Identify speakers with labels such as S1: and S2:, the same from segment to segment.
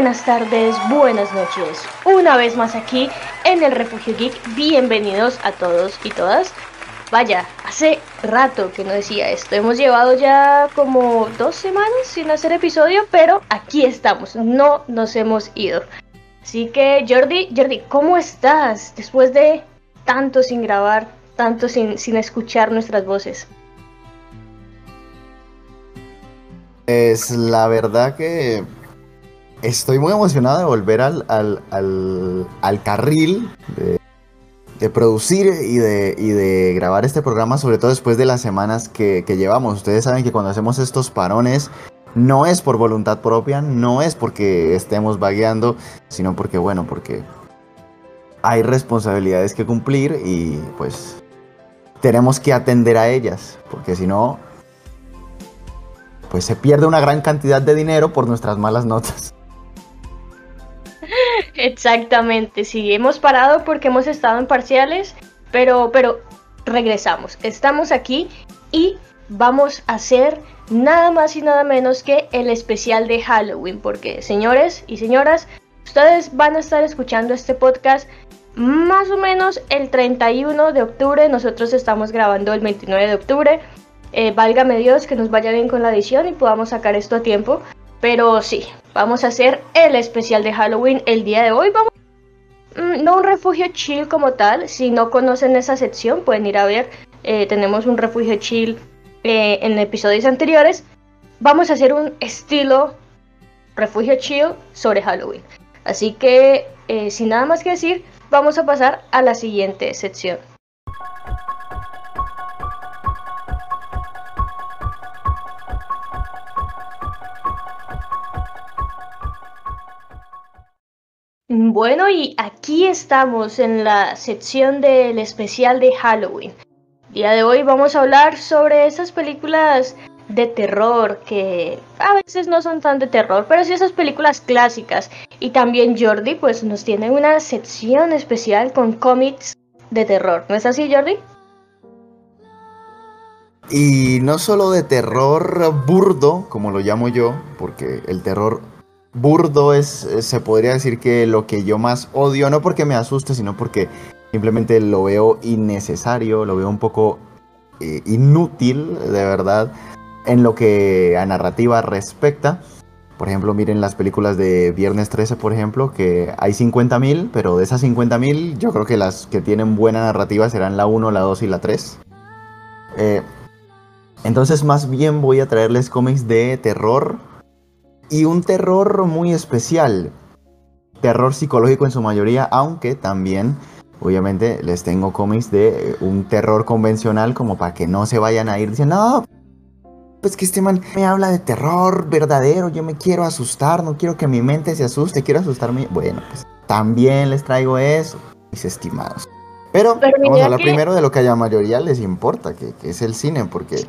S1: buenas tardes, buenas noches. Una vez más aquí en el Refugio Geek. Bienvenidos a todos y todas. Vaya, hace rato que no decía esto. Hemos llevado ya como dos semanas sin hacer episodio, pero aquí estamos. No nos hemos ido. Así que Jordi, Jordi, ¿cómo estás después de tanto sin grabar, tanto sin, sin escuchar nuestras voces?
S2: Es la verdad que estoy muy emocionado de volver al, al, carril de, producir y de, de, grabar este programa, sobre todo después de las semanas que, llevamos. Ustedes saben que cuando hacemos estos parones no es por voluntad propia, no es porque estemos vagueando, sino porque, bueno, porque hay responsabilidades que cumplir y pues tenemos que atender a ellas, porque si no, pues se pierde una gran cantidad de dinero por nuestras malas notas.
S1: Exactamente, sí, hemos parado porque hemos estado en parciales, pero, pero regresamos, estamos aquí y vamos a hacer nada más y nada menos que el especial de Halloween, porque señores y señoras, ustedes van a estar escuchando este podcast más o menos el 31 de octubre, nosotros estamos grabando el 29 de octubre, eh, válgame Dios que nos vaya bien con la edición y podamos sacar esto a tiempo, pero sí, vamos a hacer el especial de Halloween el día de hoy, vamos mm, no un refugio chill como tal, si no conocen esa sección pueden ir a ver, eh, tenemos un refugio chill eh, en episodios anteriores, vamos a hacer un estilo refugio chill sobre Halloween. Así que, eh, sin nada más que decir, vamos a pasar a la siguiente sección. Bueno, y aquí estamos en la sección del especial de Halloween día de hoy vamos a hablar sobre esas películas de terror que a veces no son tan de terror, pero sí esas películas clásicas. Y también Jordi pues nos tiene una sección especial con cómics de terror. ¿No es así, Jordi?
S2: Y no solo de terror burdo, como lo llamo yo, porque el terror burdo es, se podría decir que lo que yo más odio, no porque me asuste, sino porque Simplemente lo veo innecesario, lo veo un poco eh, inútil, de verdad, en lo que a narrativa respecta. Por ejemplo, miren las películas de Viernes 13, por ejemplo, que hay 50.000, pero de esas 50.000 yo creo que las que tienen buena narrativa serán la 1, la 2 y la 3. Eh, entonces más bien voy a traerles cómics de terror y un terror muy especial. Terror psicológico en su mayoría, aunque también obviamente les tengo cómics de un terror convencional como para que no se vayan a ir diciendo, no, pues que este man me habla de terror verdadero, yo me quiero asustar, no quiero que mi mente se asuste, quiero asustarme. Bueno, pues también les traigo eso, mis estimados. Pero, vamos a hablar primero de lo que a la mayoría les importa, que, es el cine, porque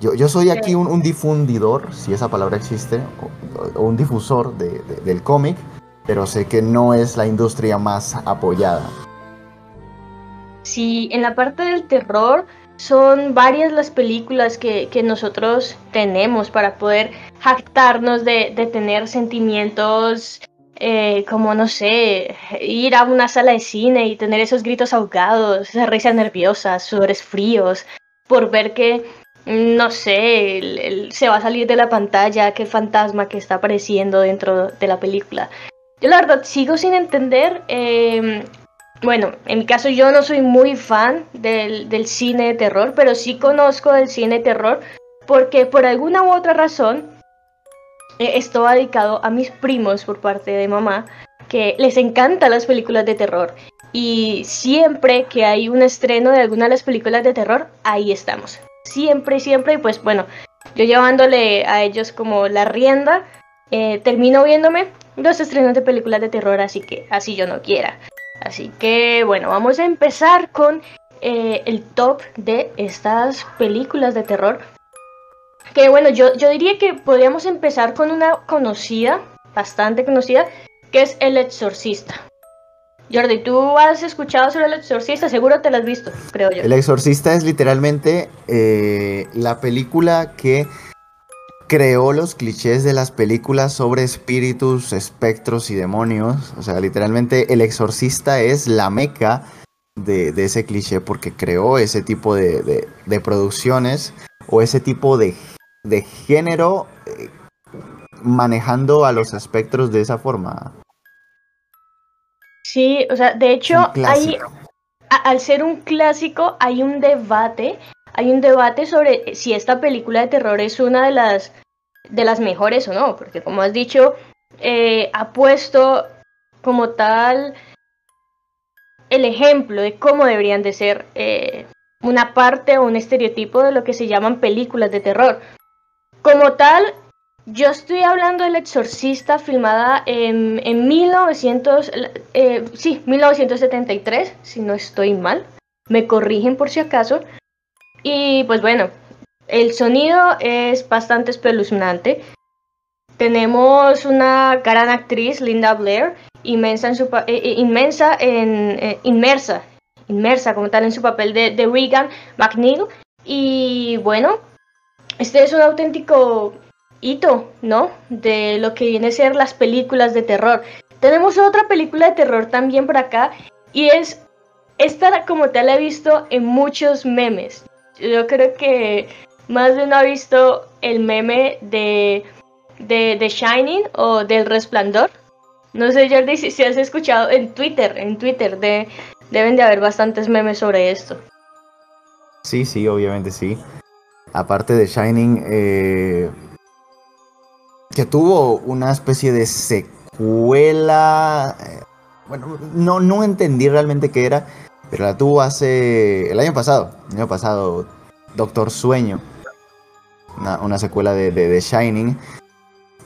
S2: yo, yo soy aquí un, difundidor, si esa palabra existe, o, un difusor del cómic, pero sé que no es la industria más apoyada.
S1: Sí, en la parte del terror son varias las películas que, nosotros tenemos para poder jactarnos de, tener sentimientos eh, como, no sé, ir a una sala de cine y tener esos gritos ahogados, esas risas nerviosas, sudores fríos, por ver que, no sé, se va a salir de la pantalla, qué fantasma que está apareciendo dentro de la película. Yo la verdad sigo sin entender eh, bueno, en mi caso yo no soy muy fan del, cine de terror, pero sí conozco del cine de terror porque por alguna u otra razón eh, esto dedicado a mis primos por parte de mamá que les encantan las películas de terror y siempre que hay un estreno de alguna de las películas de terror, ahí estamos. Siempre, siempre, y pues bueno, yo llevándole a ellos como la rienda, eh, termino viéndome los estrenos de películas de terror, así que así yo no quiera. Así que bueno, vamos a empezar con eh, el top de estas películas de terror. Que bueno, yo, yo diría que podríamos empezar con una conocida, bastante conocida, que es El Exorcista. Jordi, ¿tú has escuchado sobre El Exorcista? Seguro te la has visto, creo yo.
S2: El Exorcista es literalmente eh, la película que creó los clichés de las películas sobre espíritus, espectros y demonios. O sea, literalmente el exorcista es la meca de, ese cliché porque creó ese tipo de, producciones o ese tipo de, género eh, manejando a los espectros de esa forma.
S1: Sí, o sea, de hecho, hay, al ser un clásico, hay un debate hay un debate sobre si esta película de terror es una de las, de las mejores o no, porque como has dicho, eh, ha puesto como tal el ejemplo de cómo deberían de ser eh, una parte o un estereotipo de lo que se llaman películas de terror. Como tal, yo estoy hablando del Exorcista filmada en, en 1900, eh, sí, 1973, si no estoy mal. Me corrigen por si acaso. Y pues bueno, el sonido es bastante espeluznante. Tenemos una gran actriz, Linda Blair, inmensa eh, eh, inmensa en inmersa, inmersa como tal en su papel de, de Regan McNeil. Y bueno, este es un auténtico ¿no? De lo que viene a ser las películas de terror. Tenemos otra película de terror también por acá y es esta como tal la he visto en muchos memes yo creo que más de uno ha visto el meme de, de, Shining o del Resplandor. No sé, Jordi, si, has escuchado en Twitter, en Twitter de, deben de haber bastantes memes sobre esto.
S2: Sí, sí, obviamente sí. Aparte de Shining, eh, que tuvo una especie de secuela. Eh, bueno, no, no entendí realmente qué era pero la tuvo hace. el año pasado. El año pasado, Doctor Sueño. Una, secuela de, de, Shining.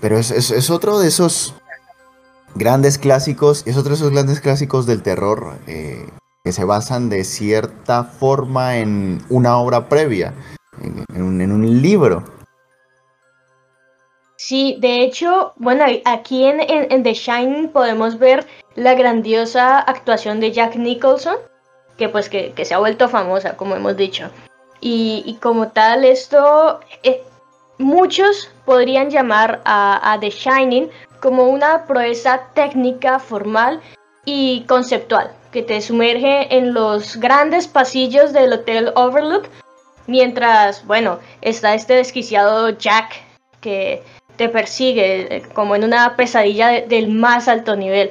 S2: Pero es, es, otro de esos grandes clásicos. Es otro de esos grandes clásicos del terror. Eh, que se basan de cierta forma en una obra previa. En, un, en un libro.
S1: Sí, de hecho, bueno, aquí en, The Shining podemos ver la grandiosa actuación de Jack Nicholson, que pues que, se ha vuelto famosa, como hemos dicho. Y, como tal, esto, eh, muchos podrían llamar a, The Shining como una proeza técnica, formal y conceptual, que te sumerge en los grandes pasillos del Hotel Overlook, mientras, bueno, está este desquiciado Jack que te persigue eh, como en una pesadilla del más alto nivel.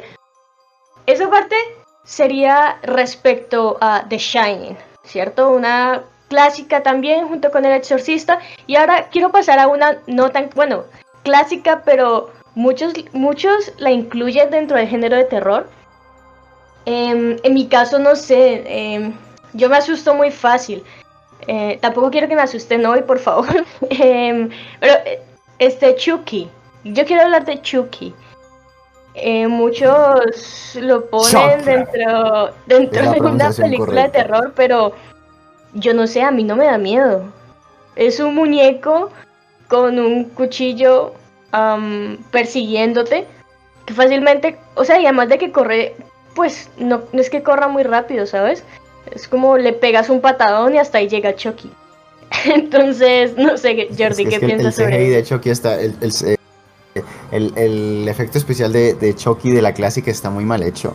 S1: Esa parte sería respecto a The Shining, ¿cierto? Una clásica también junto con El Exorcista. Y ahora quiero pasar a una no tan, bueno, clásica, pero muchos, muchos la incluyen dentro del género de terror. Em, en mi caso, no sé, em, yo me asusto muy fácil. Eh, tampoco quiero que me asusten hoy, por favor. Em, pero este Chucky, yo quiero hablar de Chucky. Eh, muchos lo ponen dentro, dentro de una película de terror, pero yo no sé, a mí no me da miedo. Es un muñeco con un cuchillo persiguiéndote, que fácilmente, o sea, y además de que corre, pues no, es que corra muy rápido, ¿sabes? Es como le pegas un patadón y hasta ahí llega Chucky. Entonces, no sé, Jordi, ¿qué piensas sobre
S2: eso? de Chucky está, el, el, efecto especial de, de Chucky de la clásica está muy mal hecho.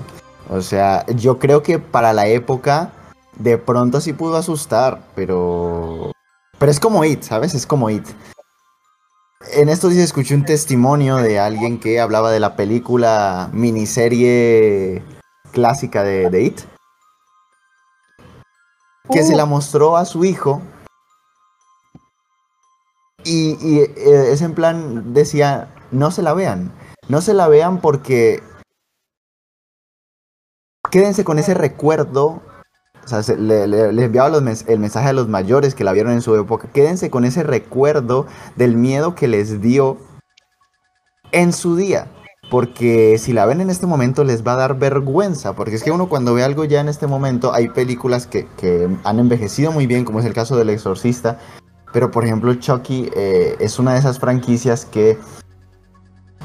S2: O sea, yo creo que para la época de pronto sí pudo asustar, pero... Pero es como It, ¿sabes? Es como It. En estos días escuché un testimonio de alguien que hablaba de la película miniserie clásica de, de It. Que se la mostró a su hijo. Y, eh, es en plan, decía, no se la vean. No se la vean porque quédense con ese recuerdo. O sea, le, enviaba el mensaje a los mayores que la vieron en su época. Quédense con ese recuerdo del miedo que les dio en su día. Porque si la ven en este momento les va a dar vergüenza. Porque es que uno cuando ve algo ya en este momento, hay películas que, han envejecido muy bien, como es el caso del Exorcista. Pero por ejemplo, Chucky eh, es una de esas franquicias que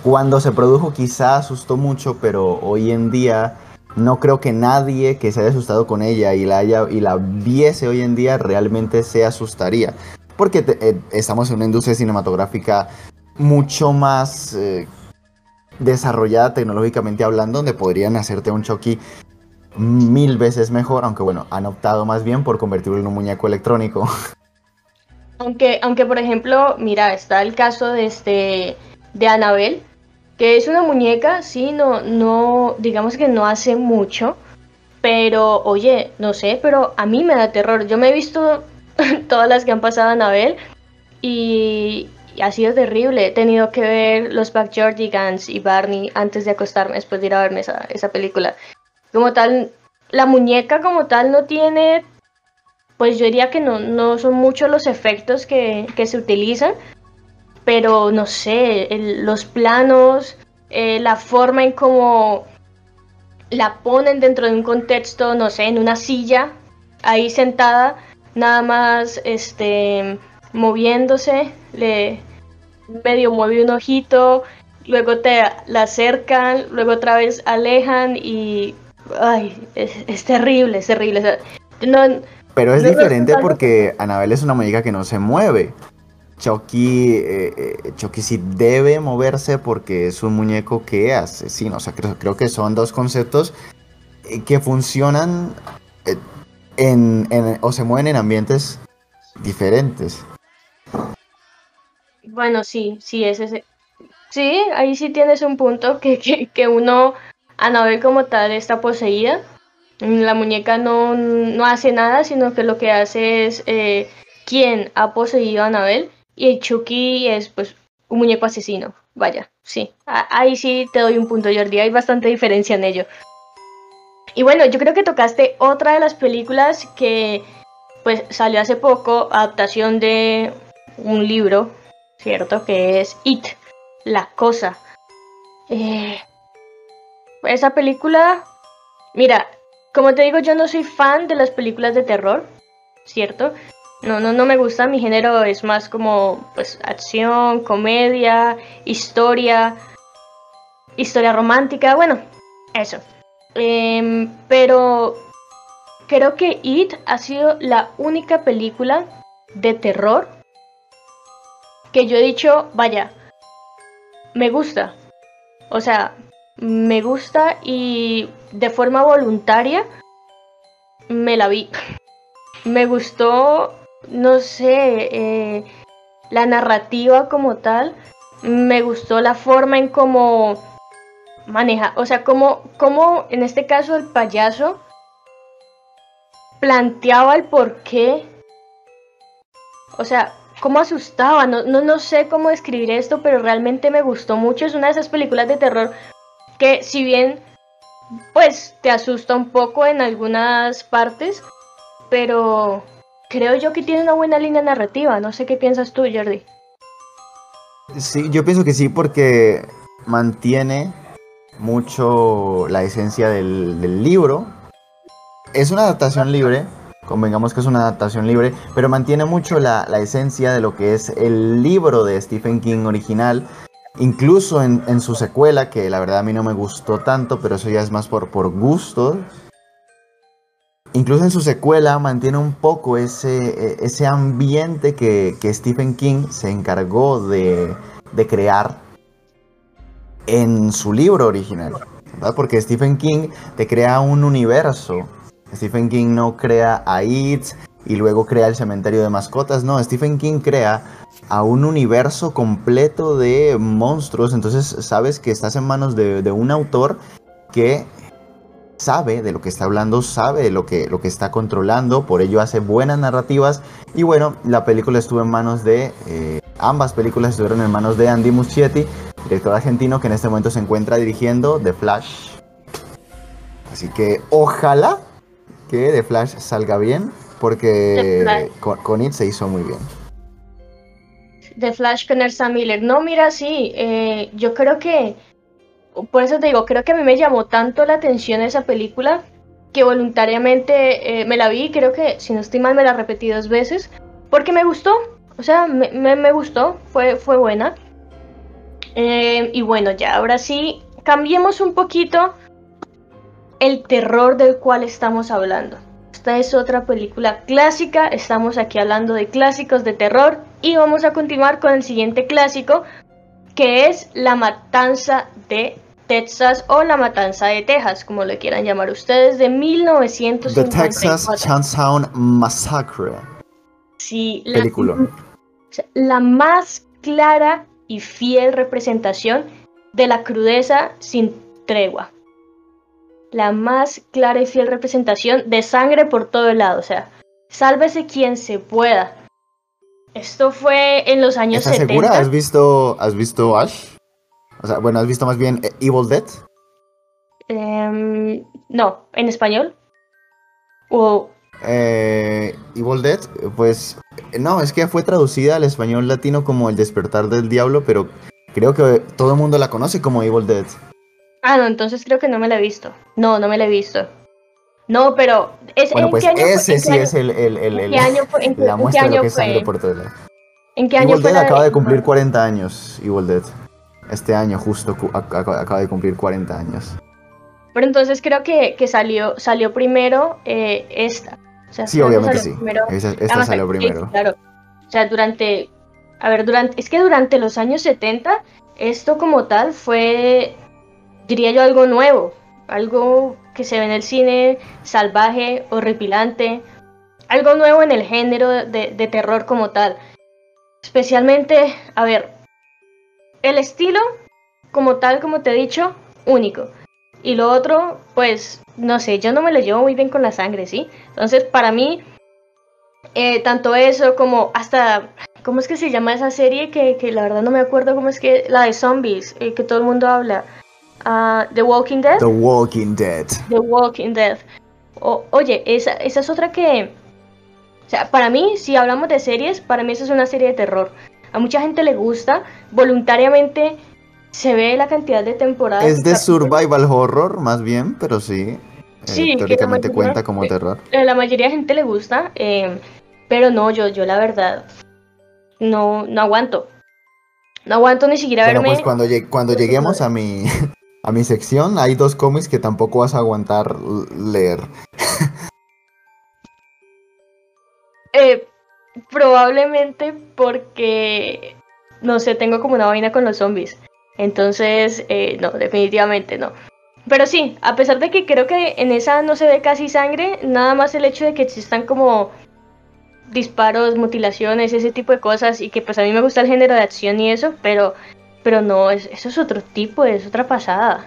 S2: cuando se produjo quizá asustó mucho, pero hoy en día no creo que nadie que se haya asustado con ella y la, haya, y la viese hoy en día realmente se asustaría. porque eh, estamos en una industria cinematográfica mucho más eh, desarrollada tecnológicamente hablando, donde podrían hacerte un Chucky mil veces mejor, aunque bueno, han optado más bien por convertirlo en un muñeco electrónico.
S1: Aunque, aunque por ejemplo, mira, está el caso de este de Annabelle, que es una muñeca, sí, no, no, digamos que no hace mucho, pero oye, no sé, pero a mí me da terror. Yo me he visto todas las que han pasado a Anabel y, ha sido terrible. He tenido que ver los Backyardigans y Barney antes de acostarme, después de ir a verme esa, esa película. Como tal, la muñeca como tal no tiene, pues yo diría que no, no son muchos los efectos que, que se utilizan, pero no sé, los planos, eh, la forma en cómo la ponen dentro de un contexto, no sé, en una silla, ahí sentada, nada más este moviéndose, le medio mueve un ojito, luego te la acercan, luego otra vez alejan y ay, es, terrible, es terrible.
S2: Pero es diferente porque Anabel es una muñeca que no se mueve. Chucky, eh, eh, Chucky sí debe moverse porque es un muñeco que asesina. O sea, creo, creo que son dos conceptos eh, que funcionan en, o se mueven en ambientes diferentes.
S1: Bueno, sí, sí, ese. Sí, ahí sí tienes un punto que, que, que uno, Anabel como tal, está poseída. La muñeca no, no hace nada, sino que lo que hace es eh, quien ha poseído a Anabel. Y el Chucky es pues un muñeco asesino. Vaya, sí. Ahí sí te doy un punto, Jordi. Hay bastante diferencia en ello. Y bueno, yo creo que tocaste otra de las películas que pues salió hace poco, adaptación de un libro, ¿cierto? Que es It, La Cosa. Eh, esa película, mira, como te digo, yo no soy fan de las películas de terror, ¿cierto? No, no, no me gusta, mi género es más como pues acción, comedia, historia, historia romántica, bueno, eso. Em, pero creo que It ha sido la única película de terror que yo he dicho, vaya, me gusta. O sea, me gusta y de forma voluntaria me la vi. Me gustó, no sé, eh, la narrativa como tal. Me gustó la forma en cómo maneja, o sea, cómo, cómo en este caso el payaso planteaba el por qué. O sea, cómo asustaba. No, no, no sé cómo describir esto, pero realmente me gustó mucho. Es una de esas películas de terror que si bien pues te asusta un poco en algunas partes, pero creo yo que tiene una buena línea narrativa. No sé qué piensas tú, Jordi.
S2: Sí, yo pienso que sí, porque mantiene mucho la esencia del, libro. Es una adaptación libre, convengamos que es una adaptación libre, pero mantiene mucho la, esencia de lo que es el libro de Stephen King original. Incluso en, su secuela, que la verdad a mí no me gustó tanto, pero eso ya es más por, por gusto. Incluso en su secuela mantiene un poco ese, ese ambiente que, Stephen King se encargó de, de crear en su libro original, ¿verdad? Porque Stephen King te crea un universo. Stephen King no crea a It y luego crea el cementerio de mascotas. No, Stephen King crea a un universo completo de monstruos. Entonces sabes que estás en manos de, un autor que sabe de lo que está hablando, sabe de lo que, lo que está controlando, por ello hace buenas narrativas. Y bueno, la película estuvo en manos de... Eh, ambas películas estuvieron en manos de Andy Muschietti director argentino que en este momento se encuentra dirigiendo The Flash. Así que ojalá que The Flash salga bien, porque con, It se hizo muy bien.
S1: The Flash con Elsa Miller. No, mira, sí, eh, yo creo que, por eso te digo, creo que a mí me llamó tanto la atención esa película que voluntariamente eh, me la vi, creo que, si no estoy mal, me la repetí dos veces, porque me gustó, o sea, me, me gustó, fue, fue buena. Eh, y bueno, ya ahora sí, cambiemos un poquito el terror del cual estamos hablando. Esta es otra película clásica, estamos aquí hablando de clásicos de terror y vamos a continuar con el siguiente clásico que es La Matanza de Texas o La Matanza de Texas, como le quieran llamar ustedes, de 1954.
S2: The Texas Chainsaw Massacre.
S1: Sí,
S2: la, película.
S1: la más clara y fiel representación de la crudeza sin tregua. La más clara y fiel representación de sangre por todo el lado. O sea, sálvese quien se pueda. Esto fue en los años
S2: ¿Estás segura? ¿Has visto, ¿Has visto Ash? O sea, bueno, ¿has visto más bien eh, Evil Dead?
S1: Em, no, ¿en español? ¿O
S2: eh, Evil Dead, pues no, es que fue traducida al español latino como El despertar del diablo, pero creo que todo el mundo la conoce como Evil Dead.
S1: Ah, no, entonces creo que no me la he visto. No, no me la he visto. No, pero
S2: es, bueno, pues ese sí es el, el, el, el
S1: año fue, en,
S2: la muestra
S1: de
S2: lo que es sangre por todo lado.
S1: ¿En qué año
S2: Evil Dead acaba de cumplir 40 años, Evil Dead. Este año justo acaba de cumplir 40 años.
S1: Pero entonces creo que, que salió, salió primero eh, esta
S2: sí, obviamente sí. esta salió primero.
S1: Claro. O sea, durante. A ver, durante. Es que durante los años 70, esto como tal fue. Diría yo algo nuevo. Algo que se ve en el cine salvaje, horripilante. Algo nuevo en el género de, de terror como tal. Especialmente, a ver. El estilo, como tal, como te he dicho, único. Y lo otro, pues, no sé, yo no me lo llevo muy bien con la sangre, ¿sí? Entonces, para mí, eh, tanto eso como hasta, ¿cómo es que se llama esa serie? Que, que la verdad no me acuerdo cómo es que, la de zombies, eh, que todo el mundo habla. Uh, The Walking Dead.
S2: The Walking Dead.
S1: The Walking Dead. oye, esa, esa es otra que... O sea, para mí, si hablamos de series, para mí esa es una serie de terror. A mucha gente le gusta, voluntariamente se ve la cantidad de temporadas.
S2: Es de survival horror, más bien, pero sí. Eh, sí, teóricamente cuenta como terror.
S1: A la mayoría de gente le gusta, eh, pero no, yo, yo la verdad no, no aguanto. No aguanto ni siquiera
S2: bueno,
S1: verme.
S2: Pues cuando, cuando lleguemos a mi, a mi sección, hay dos cómics que tampoco vas a aguantar leer.
S1: eh, probablemente porque, no sé, tengo como una vaina con los zombies. Entonces, eh, no, definitivamente no. Pero sí, a pesar de que creo que en esa no se ve casi sangre, nada más el hecho de que existan como disparos, mutilaciones, ese tipo de cosas, y que pues a mí me gusta el género de acción y eso, pero, pero no, eso es otro tipo, es otra pasada.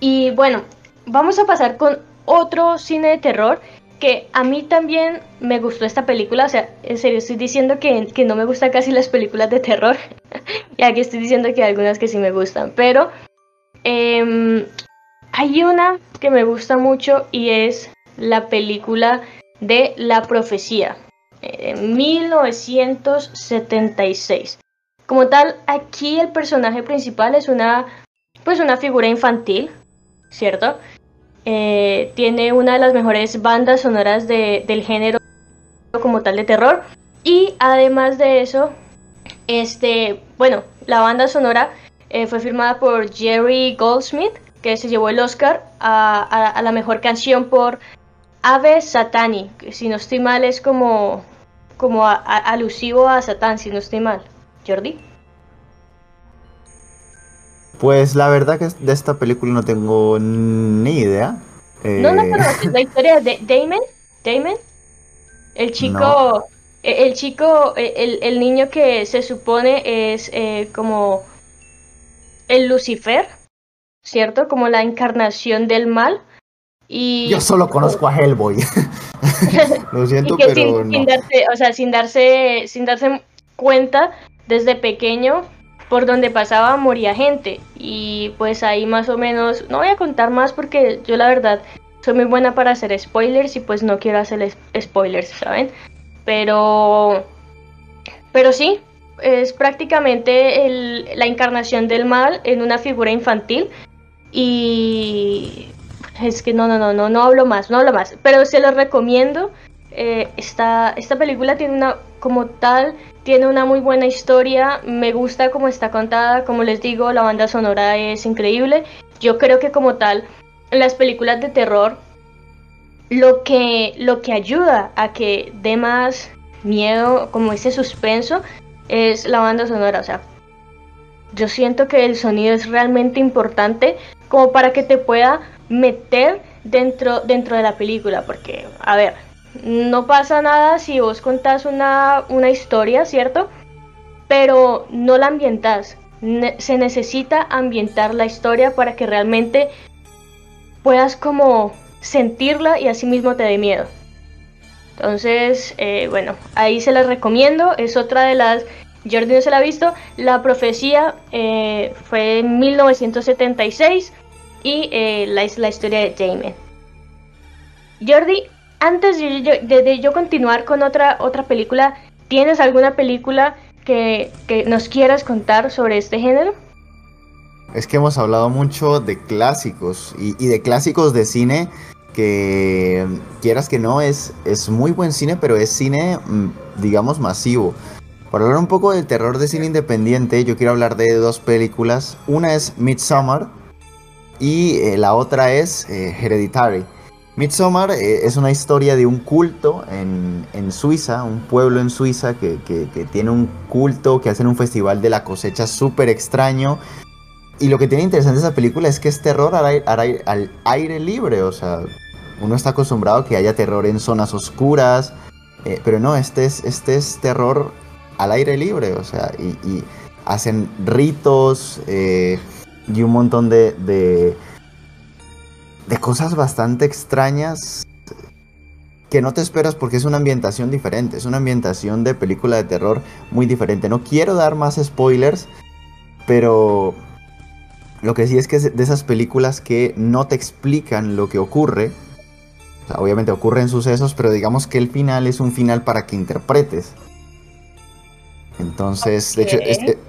S1: Y bueno, vamos a pasar con otro cine de terror que a mí también me gustó esta película, o sea, en serio estoy diciendo que, que no me gustan casi las películas de terror, y aquí estoy diciendo que hay algunas que sí me gustan, pero em, hay una que me gusta mucho y es la película de La Profecía, en 1976. Como tal, aquí el personaje principal es una, pues una figura infantil, ¿cierto? Eh, tiene una de las mejores bandas sonoras del género como tal de terror. Y además de eso, este, bueno, la banda sonora eh, fue firmada por Jerry Goldsmith, que se llevó el Oscar a, la mejor canción por Ave Satani, que si no estoy mal es como, como alusivo a Satán, si no estoy mal. Jordi.
S2: Pues la verdad que de esta película no tengo ni idea.
S1: No, no, pero eh, la historia de Damon, Damon, el chico, e, el chico, e, el, niño que se supone es eh, como el Lucifer, ¿cierto? Como la encarnación del mal. Y...
S2: Yo solo conozco a Hellboy. Lo siento, pero
S1: sin, darse, o sea, sin darse, sin darse cuenta desde pequeño por donde pasaba moría gente. Y pues ahí más o menos no voy a contar más porque yo la verdad soy muy buena para hacer spoilers y pues no quiero hacer spoilers saben pero pero sí es prácticamente la encarnación del mal en una figura infantil. Y es que no no no no no hablo más no hablo más. Pero se lo recomiendo. Eh, esta, esta película tiene una como tal tiene una muy buena historia, me gusta cómo está contada, como les digo, la banda sonora es increíble. Yo creo que como tal, las películas de terror lo que, lo que ayuda a que dé más miedo, como ese suspenso, es la banda sonora. O sea, yo siento que el sonido es realmente importante como para que te pueda meter dentro, dentro de la película. Porque, a ver, no pasa nada si vos contás una, una historia, ¿cierto? Pero no la ambientas. se necesita ambientar la historia para que realmente puedas como sentirla y así mismo te dé miedo. Entonces, eh, bueno, ahí se las recomiendo. Es otra de las... Jordi no se la ha visto. La profecía eh, fue en 1976 y eh, la, la historia de Jamie. Jordi, antes de yo, continuar con otra, otra película, ¿tienes alguna película que, nos quieras contar sobre este género?
S2: Es que hemos hablado mucho de clásicos y, de clásicos de cine que quieras que no es, es muy buen cine, pero es cine, mm, digamos, masivo. Para hablar un poco del terror de cine independiente, yo quiero hablar de dos películas. Una es Midsommar y eh, la otra es eh, Hereditary. Midsommar eh, es una historia de un culto en, Suiza, un pueblo en Suiza que, tiene un culto, que hacen un festival de la cosecha súper extraño. Y lo que tiene interesante esa película es que es terror al aire, libre, o sea, uno está acostumbrado a que haya terror en zonas oscuras, eh, pero no, este es, este es terror al aire libre, o sea, y, hacen ritos eh, y un montón de cosas bastante extrañas que no te esperas porque es una ambientación diferente, es una ambientación de película de terror muy diferente. No quiero dar más spoilers, pero lo que sí es que es de esas películas que no te explican lo que ocurre. O sea, obviamente ocurren sucesos, pero digamos que el final es un final para que interpretes. Entonces, de hecho,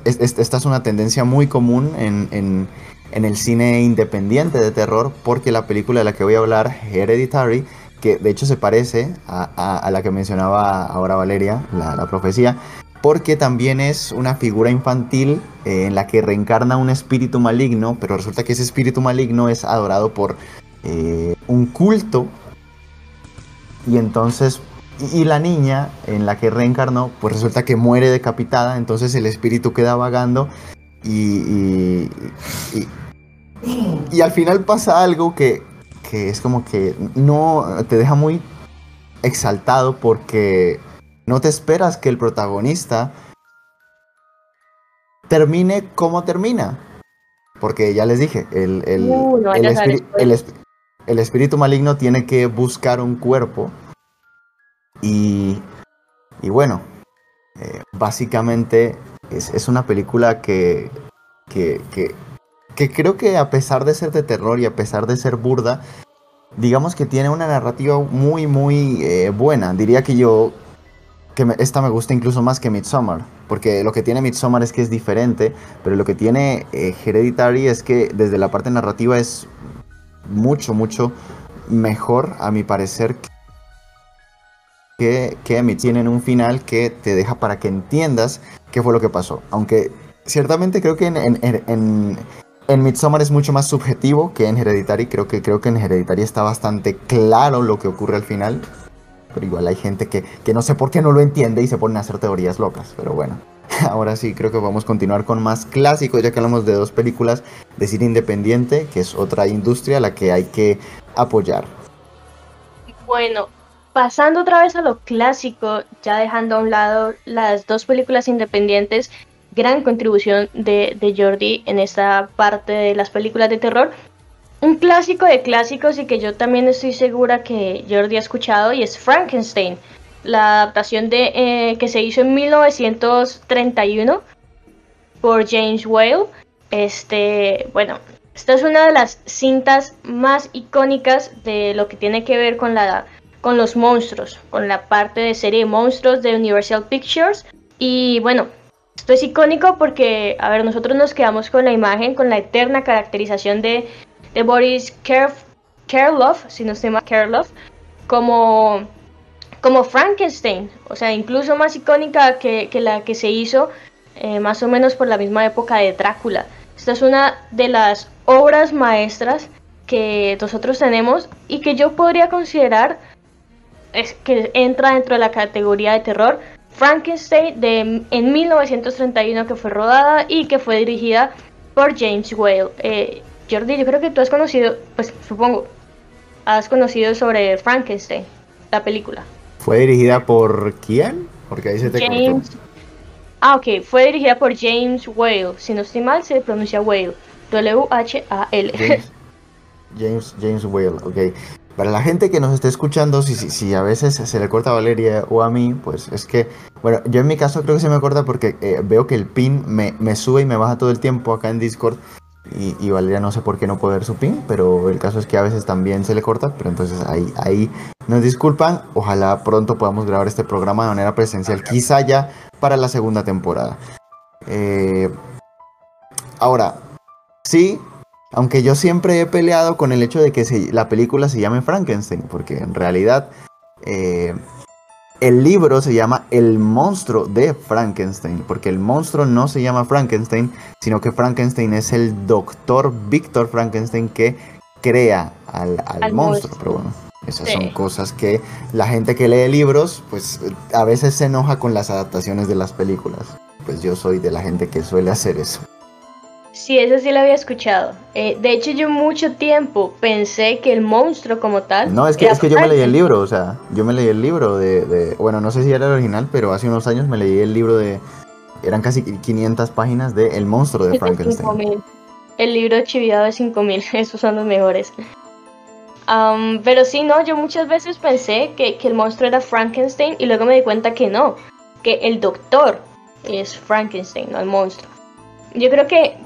S2: esta es una tendencia muy común en en el cine independiente de terror, porque la película de la que voy a hablar, Hereditary, que de hecho se parece a, la que mencionaba ahora Valeria, la, profecía, porque también es una figura infantil eh, en la que reencarna un espíritu maligno, pero resulta que ese espíritu maligno es adorado por eh, un culto, y entonces, y, la niña en la que reencarnó, pues resulta que muere decapitada, entonces el espíritu queda vagando y, y al final pasa algo que, es como que no te deja muy exaltado porque no te esperas que el protagonista termine como termina. Porque ya les dije, el, el, uh, el, espíritu maligno tiene que buscar un cuerpo. Y, y bueno, eh, básicamente es, una película que, que, que creo que a pesar de ser de terror y a pesar de ser burda, digamos que tiene una narrativa muy, muy eh, buena. Diría que yo, que esta me gusta incluso más que Midsommar, porque lo que tiene Midsommar es que es diferente, pero lo que tiene eh, Hereditary es que desde la parte narrativa es mucho, mucho mejor, a mi parecer, que, que tienen un final que te deja para que entiendas qué fue lo que pasó. Aunque ciertamente creo que en en Midsommar es mucho más subjetivo que en Hereditary. Creo que, creo que en Hereditary está bastante claro lo que ocurre al final. Pero igual hay gente que, no sé por qué no lo entiende y se ponen a hacer teorías locas. Pero bueno, ahora sí creo que vamos a continuar con más clásicos, ya que hablamos de dos películas de cine independiente, que es otra industria a la que hay que apoyar.
S1: Bueno, pasando otra vez a lo clásico, ya dejando a un lado las dos películas independientes gran contribución de, Jordi en esta parte de las películas de terror. Un clásico de clásicos y que yo también estoy segura que Jordi ha escuchado y es Frankenstein, la adaptación de, eh, que se hizo en 1931 por James Whale. Este, bueno, esta es una de las cintas más icónicas de lo que tiene que ver con la con los monstruos, con la parte de serie de monstruos de Universal Pictures. Y bueno, esto es icónico porque, a ver, nosotros nos quedamos con la imagen, con la eterna caracterización de, Boris Karloff, si no se llama Karloff, como, como Frankenstein, o sea, incluso más icónica que, la que se hizo eh, más o menos por la misma época de Drácula. Esta es una de las obras maestras que nosotros tenemos y que yo podría considerar es que entra dentro de la categoría de terror. Frankenstein de, en 1931 que fue rodada y que fue dirigida por James Whale. Eh, Jordi, yo creo que tú has conocido, pues supongo, has conocido sobre Frankenstein, la película.
S2: ¿Fue dirigida por quién? Porque ahí se te
S1: James... Ah, ok, fue dirigida por James Whale. Si no estoy mal, se pronuncia Whale. W-H-A-L.
S2: James, James, Whale, ok. Para la gente que nos esté escuchando, si, si, a veces se le corta a Valeria o a mí, pues es que, bueno, yo en mi caso creo que se me corta porque eh, veo que el pin me, me, sube y me baja todo el tiempo acá en Discord. Y, Valeria no sé por qué no puede ver su pin, pero el caso es que a veces también se le corta, pero entonces ahí, ahí nos disculpan. Ojalá pronto podamos grabar este programa de manera presencial, quizá ya para la segunda temporada. Eh, ahora, sí, aunque yo siempre he peleado con el hecho de que la película se llame Frankenstein, porque en realidad eh, el libro se llama El monstruo de Frankenstein, porque el monstruo no se llama Frankenstein, sino que Frankenstein es el doctor Víctor Frankenstein que crea al, monstruo. Pero bueno, esas son cosas que la gente que lee libros, pues a veces se enoja con las adaptaciones de las películas. Pues yo soy de la gente que suele hacer eso.
S1: Sí, eso sí lo había escuchado. Eh, de hecho, yo mucho tiempo pensé que el monstruo como tal...
S2: No, es que, es que yo me leí el libro, o sea, yo me leí el libro de, Bueno, no sé si era el original, pero hace unos años me leí el libro de... Eran casi 500 páginas de El monstruo de Frankenstein.
S1: El libro chiviado de 5000, esos son los mejores. pero sí, no, yo muchas veces pensé que, que el monstruo era Frankenstein y luego me di cuenta que no, que el doctor es Frankenstein, no el monstruo. Yo creo que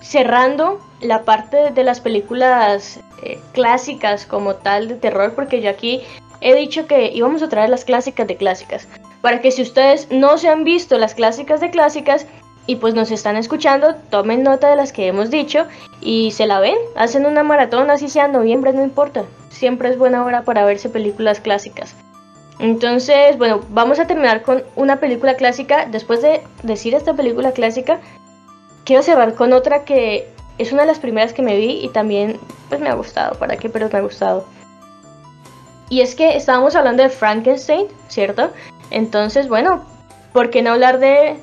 S1: cerrando la parte de las películas eh, clásicas como tal de terror, porque yo aquí he dicho que íbamos a traer las clásicas de clásicas, para que si ustedes no se han visto las clásicas de clásicas y pues nos están escuchando, tomen nota de las que hemos dicho y se la ven, hacen una maratón, así sea noviembre, no importa, siempre es buena hora para verse películas clásicas. Entonces, bueno, vamos a terminar con una película clásica. Después de decir esta película clásica, quiero cerrar con otra que es una de las primeras que me vi y también pues me ha gustado, ¿para qué? Pero me ha gustado. Y es que estábamos hablando de Frankenstein, ¿cierto? Entonces, bueno, ¿por qué no hablar de,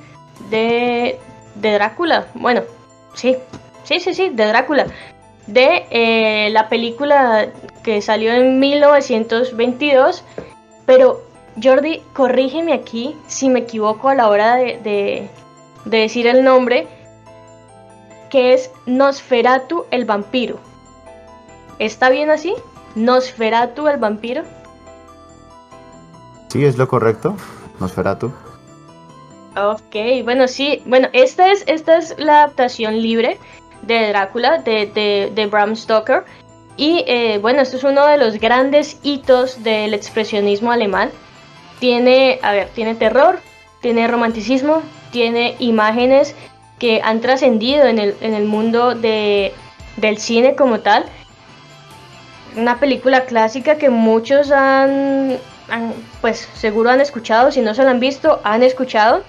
S1: de, de Drácula? Bueno, sí, sí, sí, sí, de Drácula. De eh, la película que salió en 1922. Pero, Jordi, corrígeme aquí si me equivoco a la hora de, de, de decir el nombre que es Nosferatu el vampiro. ¿Está bien así? Nosferatu el vampiro.
S2: Sí, es lo correcto. Nosferatu.
S1: Ok, bueno, sí. Bueno, esta es, esta es la adaptación libre de Drácula, de, de, Bram Stoker. Y eh, bueno, esto es uno de los grandes hitos del expresionismo alemán. Tiene, a ver, tiene terror, tiene romanticismo, tiene imágenes que han trascendido en el, en el mundo de, del cine como tal. Una película clásica que muchos han, pues seguro han escuchado, si no se la han visto, han escuchado.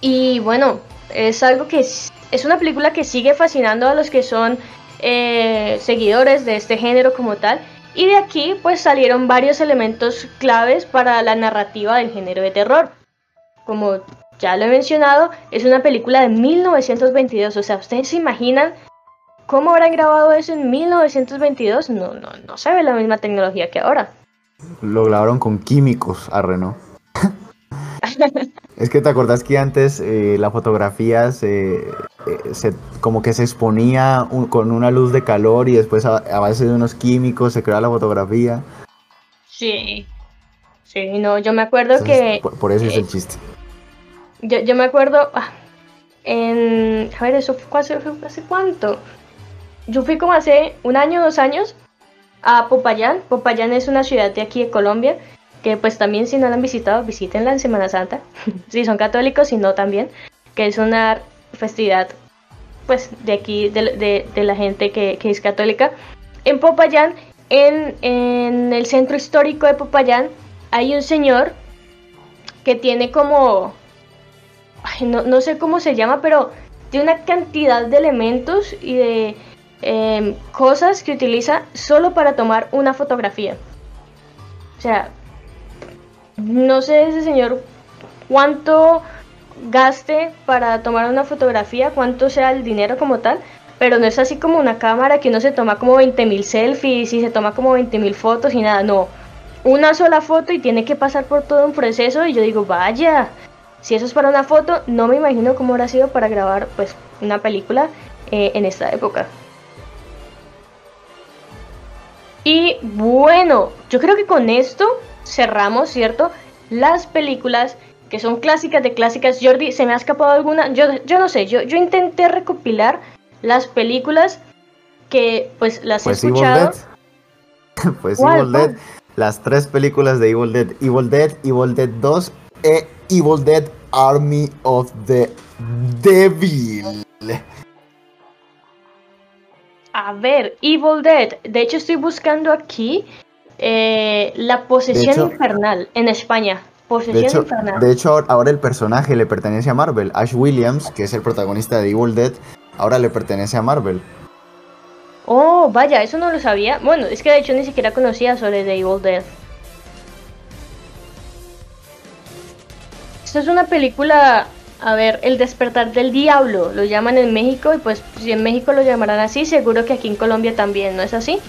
S1: Y bueno, es algo que es, una película que sigue fascinando a los que son eh, seguidores de este género como tal. Y de aquí pues salieron varios elementos claves para la narrativa del género de terror. Como ya lo he mencionado, es una película de 1922. O sea, ¿ustedes se imaginan cómo habrán grabado eso en 1922? No, no, no se ve la misma tecnología que ahora.
S2: Lo grabaron con químicos a Renault. es que te acordás que antes eh, la fotografía eh, se, como que se exponía con una luz de calor y después a, base de unos químicos se creaba la fotografía.
S1: Sí, sí, no, yo me acuerdo que...
S2: Por, eso es el chiste.
S1: Yo, yo me acuerdo, ah, en, a ver, eso fue hace, hace cuánto. Yo fui como hace un año, dos años a Popayán. Popayán es una ciudad de aquí de Colombia, que pues también si no la han visitado, visítenla en Semana Santa. si son católicos, si no también, que es una festividad pues de aquí, de, de, la gente que, que, es católica. En Popayán, en, en el centro histórico de Popayán, hay un señor que tiene como no, sé cómo se llama, pero tiene una cantidad de elementos y de, em, cosas que utiliza solo para tomar una fotografía. O sea, no sé ese señor cuánto gaste para tomar una fotografía, cuánto sea el dinero como tal, pero no es así como una cámara que uno se toma como 20.000 selfies y se toma como 20.000 fotos y nada, no. Una sola foto y tiene que pasar por todo un proceso y yo digo, vaya, si eso es para una foto, no me imagino cómo habrá sido para grabar pues una película eh, en esta época. Y bueno, yo creo que con esto cerramos, ¿cierto? Las películas que son clásicas de clásicas. Jordi, ¿se me ha escapado alguna? Yo, yo no sé, yo, yo intenté recopilar las películas que pues las he pues escuchado.
S2: Evil Dead. pues Evil Dead. Las tres películas de Evil Dead. Evil Dead, Evil Dead 2 e Evil Dead Army of the Devil.
S1: A ver, Evil Dead. De hecho, estoy buscando aquí eh, la posesión infernal en España. Posesión
S2: de hecho,
S1: infernal.
S2: De hecho, ahora el personaje le pertenece a Marvel. Ash Williams, que es el protagonista de Evil Dead, ahora le pertenece a Marvel.
S1: Oh, vaya, eso no lo sabía. Bueno, es que de hecho ni siquiera conocía sobre The Evil Dead. Esta es una película, a ver, El despertar del diablo, lo llaman en México y pues si en México lo llamarán así, seguro que aquí en Colombia también, ¿no es así?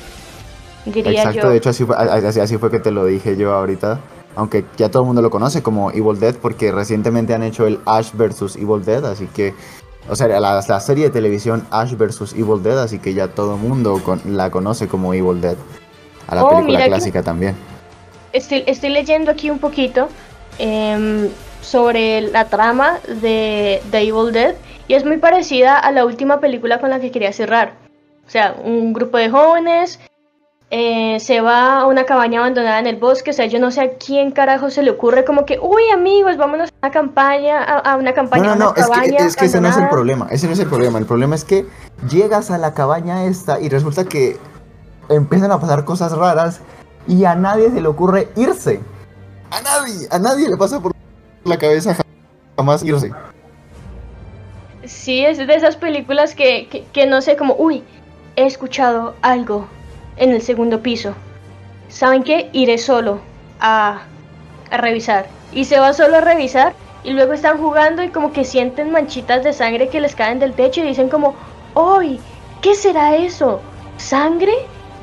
S2: Diría Exacto, de hecho así fue, así fue que te lo dije yo ahorita aunque ya todo el mundo lo conoce como Evil Dead porque recientemente han hecho el Ash vs Evil Dead, así que o sea, la, la, serie de televisión Ash vs. Evil Dead, así que ya todo el mundo la conoce como Evil Dead. A la oh, película clásica también.
S1: Estoy, estoy, leyendo aquí un poquito em, sobre la trama de, de Evil Dead y es muy parecida a la última película con la que quería cerrar. O sea, un grupo de jóvenes eh, se va a una cabaña abandonada en el bosque, o sea, yo no sé a quién carajo se le ocurre como que, uy amigos, vámonos a una campaña, a, una campaña.
S2: No, no, no, es que, es que ese no es el problema, ese no es el problema, el problema es que llegas a la cabaña esta y resulta que empiezan a pasar cosas raras y a nadie se le ocurre irse. A nadie, a nadie le pasa por la cabeza jamás irse.
S1: Sí, es de esas películas que, que, no sé, como, uy, he escuchado algo en el segundo piso. ¿Saben qué? Iré solo a, a revisar. Y se va solo a revisar y luego están jugando y como que sienten manchitas de sangre que les caen del techo y dicen como, ¡Uy! ¿Qué será eso? ¿Sangre?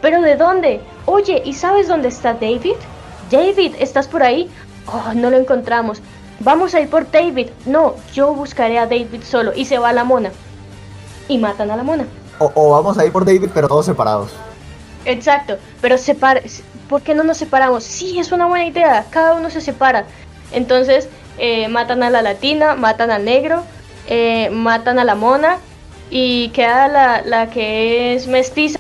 S1: ¿Pero de dónde? Oye, ¿y sabes dónde está David? David, ¿estás por ahí? Oh, no lo encontramos. Vamos a ir por David. No, yo buscaré a David solo. Y se va a la mona. Y matan a la mona.
S2: O, o vamos a ir por David, pero todos separados.
S1: Exacto, pero separa, ¿por qué no nos separamos? Sí, es una buena idea, cada uno se separa. Entonces, eh, matan a la latina, matan al negro, eh, matan a la mona y queda la, la que es mestiza.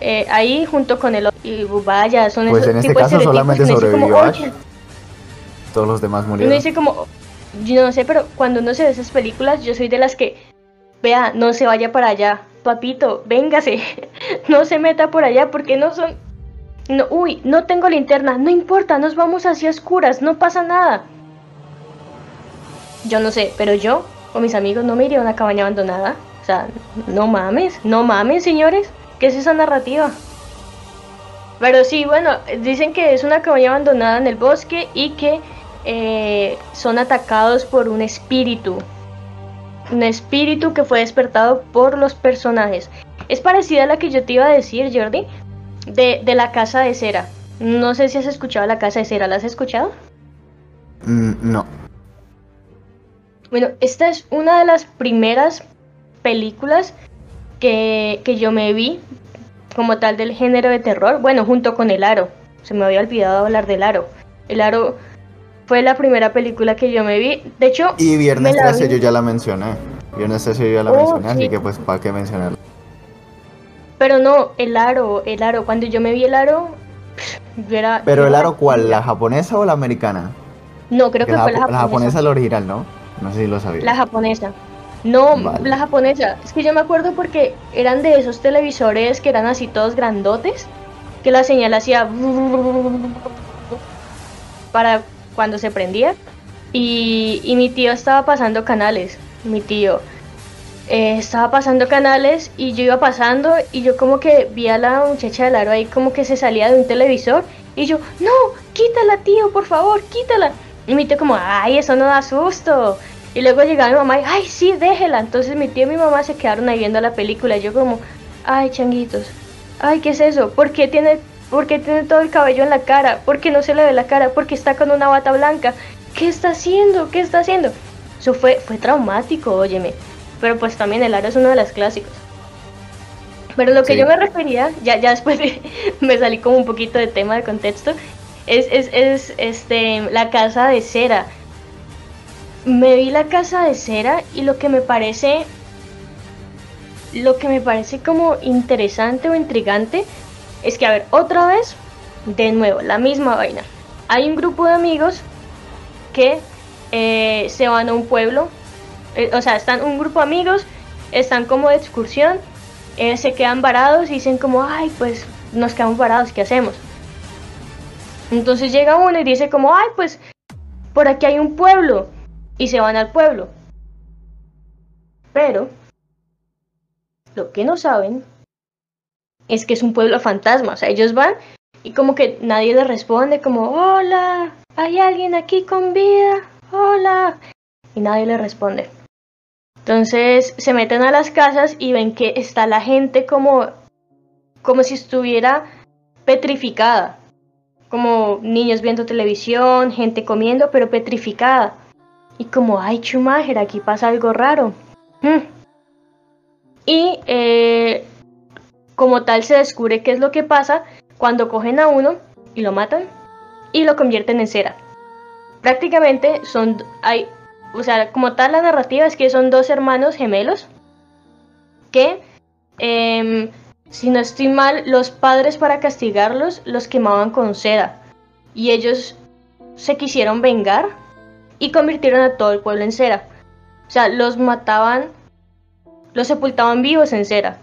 S1: Eh, ahí junto con el otro. Y vaya, son
S2: pues en este caso solamente sobrevivió Ash. Todos los demás murieron.
S1: Uno dice como, yo no sé, pero cuando uno se ve esas películas, yo soy de las que, vea, no se vaya para allá papito, véngase, no se meta por allá porque no son... No, uy, no tengo linterna, no importa, nos vamos hacia oscuras, no pasa nada. Yo no sé, pero yo o mis amigos no me iría a una cabaña abandonada. O sea, no mames, no mames, señores. ¿Qué es esa narrativa? Pero sí, bueno, dicen que es una cabaña abandonada en el bosque y que eh, son atacados por un espíritu un espíritu que fue despertado por los personajes. Es parecida a la que yo te iba a decir, Jordi, de, la casa de cera. No sé si has escuchado la casa de cera, ¿la has escuchado?
S2: Mm, no.
S1: Bueno, esta es una de las primeras películas que, que yo me vi como tal del género de terror. Bueno, junto con El Aro. Se me había olvidado hablar del Aro. El Aro fue la primera película que yo me vi. De hecho,
S2: y Viernes 13 yo ya la mencioné. Viernes 13 yo ya la oh, mencioné, así que pues para qué mencionarla.
S1: Pero no, el aro, el aro. Cuando yo me vi el aro, yo era.
S2: Pero el aro, ¿cuál? ¿La japonesa o la americana?
S1: No, creo que fue la japonesa.
S2: La japonesa es la original, ¿no? No sé si lo sabía.
S1: La japonesa. No, la japonesa. Es que yo me acuerdo porque eran de esos televisores que eran así todos grandotes, que la señal hacía para cuando se prendía. Y, mi tío estaba pasando canales, mi tío. eh, estaba pasando canales y yo iba pasando y yo como que vi a la muchacha del aro ahí como que se salía de un televisor y yo, no, quítala tío, por favor, quítala. Y mi tío como, ay, eso no da susto. Y luego llegaba mi mamá y, ay, sí, déjela. Entonces mi tío y mi mamá se quedaron ahí viendo la película y yo como, ay, changuitos, ay, ¿qué es eso? ¿Por qué tiene, por qué tiene todo el cabello en la cara? ¿Por qué no se le ve la cara? ¿Por qué está con una bata blanca? ¿Qué está haciendo? ¿Qué está haciendo? Eso fue, fue traumático, óyeme. Pero pues también el aro es uno de los clásicos. Pero lo que yo me refería, ya, ya después me salí como un poquito de tema de contexto, es, es, es este, la casa de cera. Me vi la casa de cera y lo que me parece, lo que me parece como interesante o intrigante es que, a ver, otra vez, de nuevo, la misma vaina. Hay un grupo de amigos que eh, se van a un pueblo eh, o sea, están un grupo de amigos, están como de excursión, eh, se quedan varados y dicen como, ay, pues nos quedamos varados, ¿qué hacemos? Entonces llega uno y dice como, ay, pues por aquí hay un pueblo y se van al pueblo. Pero lo que no saben es que es un pueblo fantasma, o sea, ellos van y como que nadie les responde como, hola, hay alguien aquí con vida, hola, y nadie le responde. Entonces se meten a las casas y ven que está la gente como, como si estuviera petrificada. Como niños viendo televisión, gente comiendo, pero petrificada. Y como, ay, Schumacher, aquí pasa algo raro. Hmm. Y eh, como tal se descubre qué es lo que pasa cuando cogen a uno y lo matan y lo convierten en cera. Prácticamente son, hay o sea, como tal la narrativa es que son dos hermanos gemelos que, em, si no estoy mal, los padres para castigarlos los quemaban con cera y ellos se quisieron vengar y convirtieron a todo el pueblo en cera. O sea, los mataban, los sepultaban vivos en cera.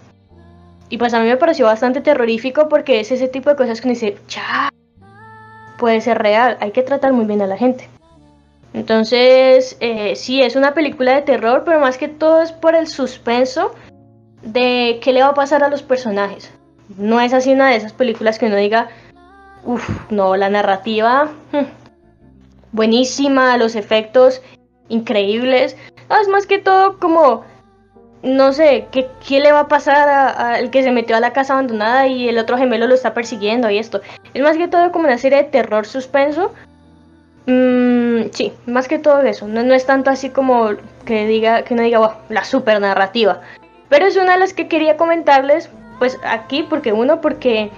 S1: Y pues a mí me pareció bastante terrorífico porque es ese tipo de cosas que dice, cha, puede ser real, hay que tratar muy bien a la gente. Entonces, eh, sí, es una película de terror, pero más que todo es por el suspenso de qué le va a pasar a los personajes. No es así una de esas películas que uno diga, uff, no, la narrativa hmm, buenísima, los efectos increíbles. es más que todo como, no sé, ¿qué, qué le va a pasar al que se metió a la casa abandonada y el otro gemelo lo está persiguiendo y esto. Es más que todo como una serie de terror suspenso Mm, sí, más que todo eso. No, no, es tanto así como que diga, que no diga, la super narrativa. Pero es una de las que quería comentarles, pues aquí, porque uno, porque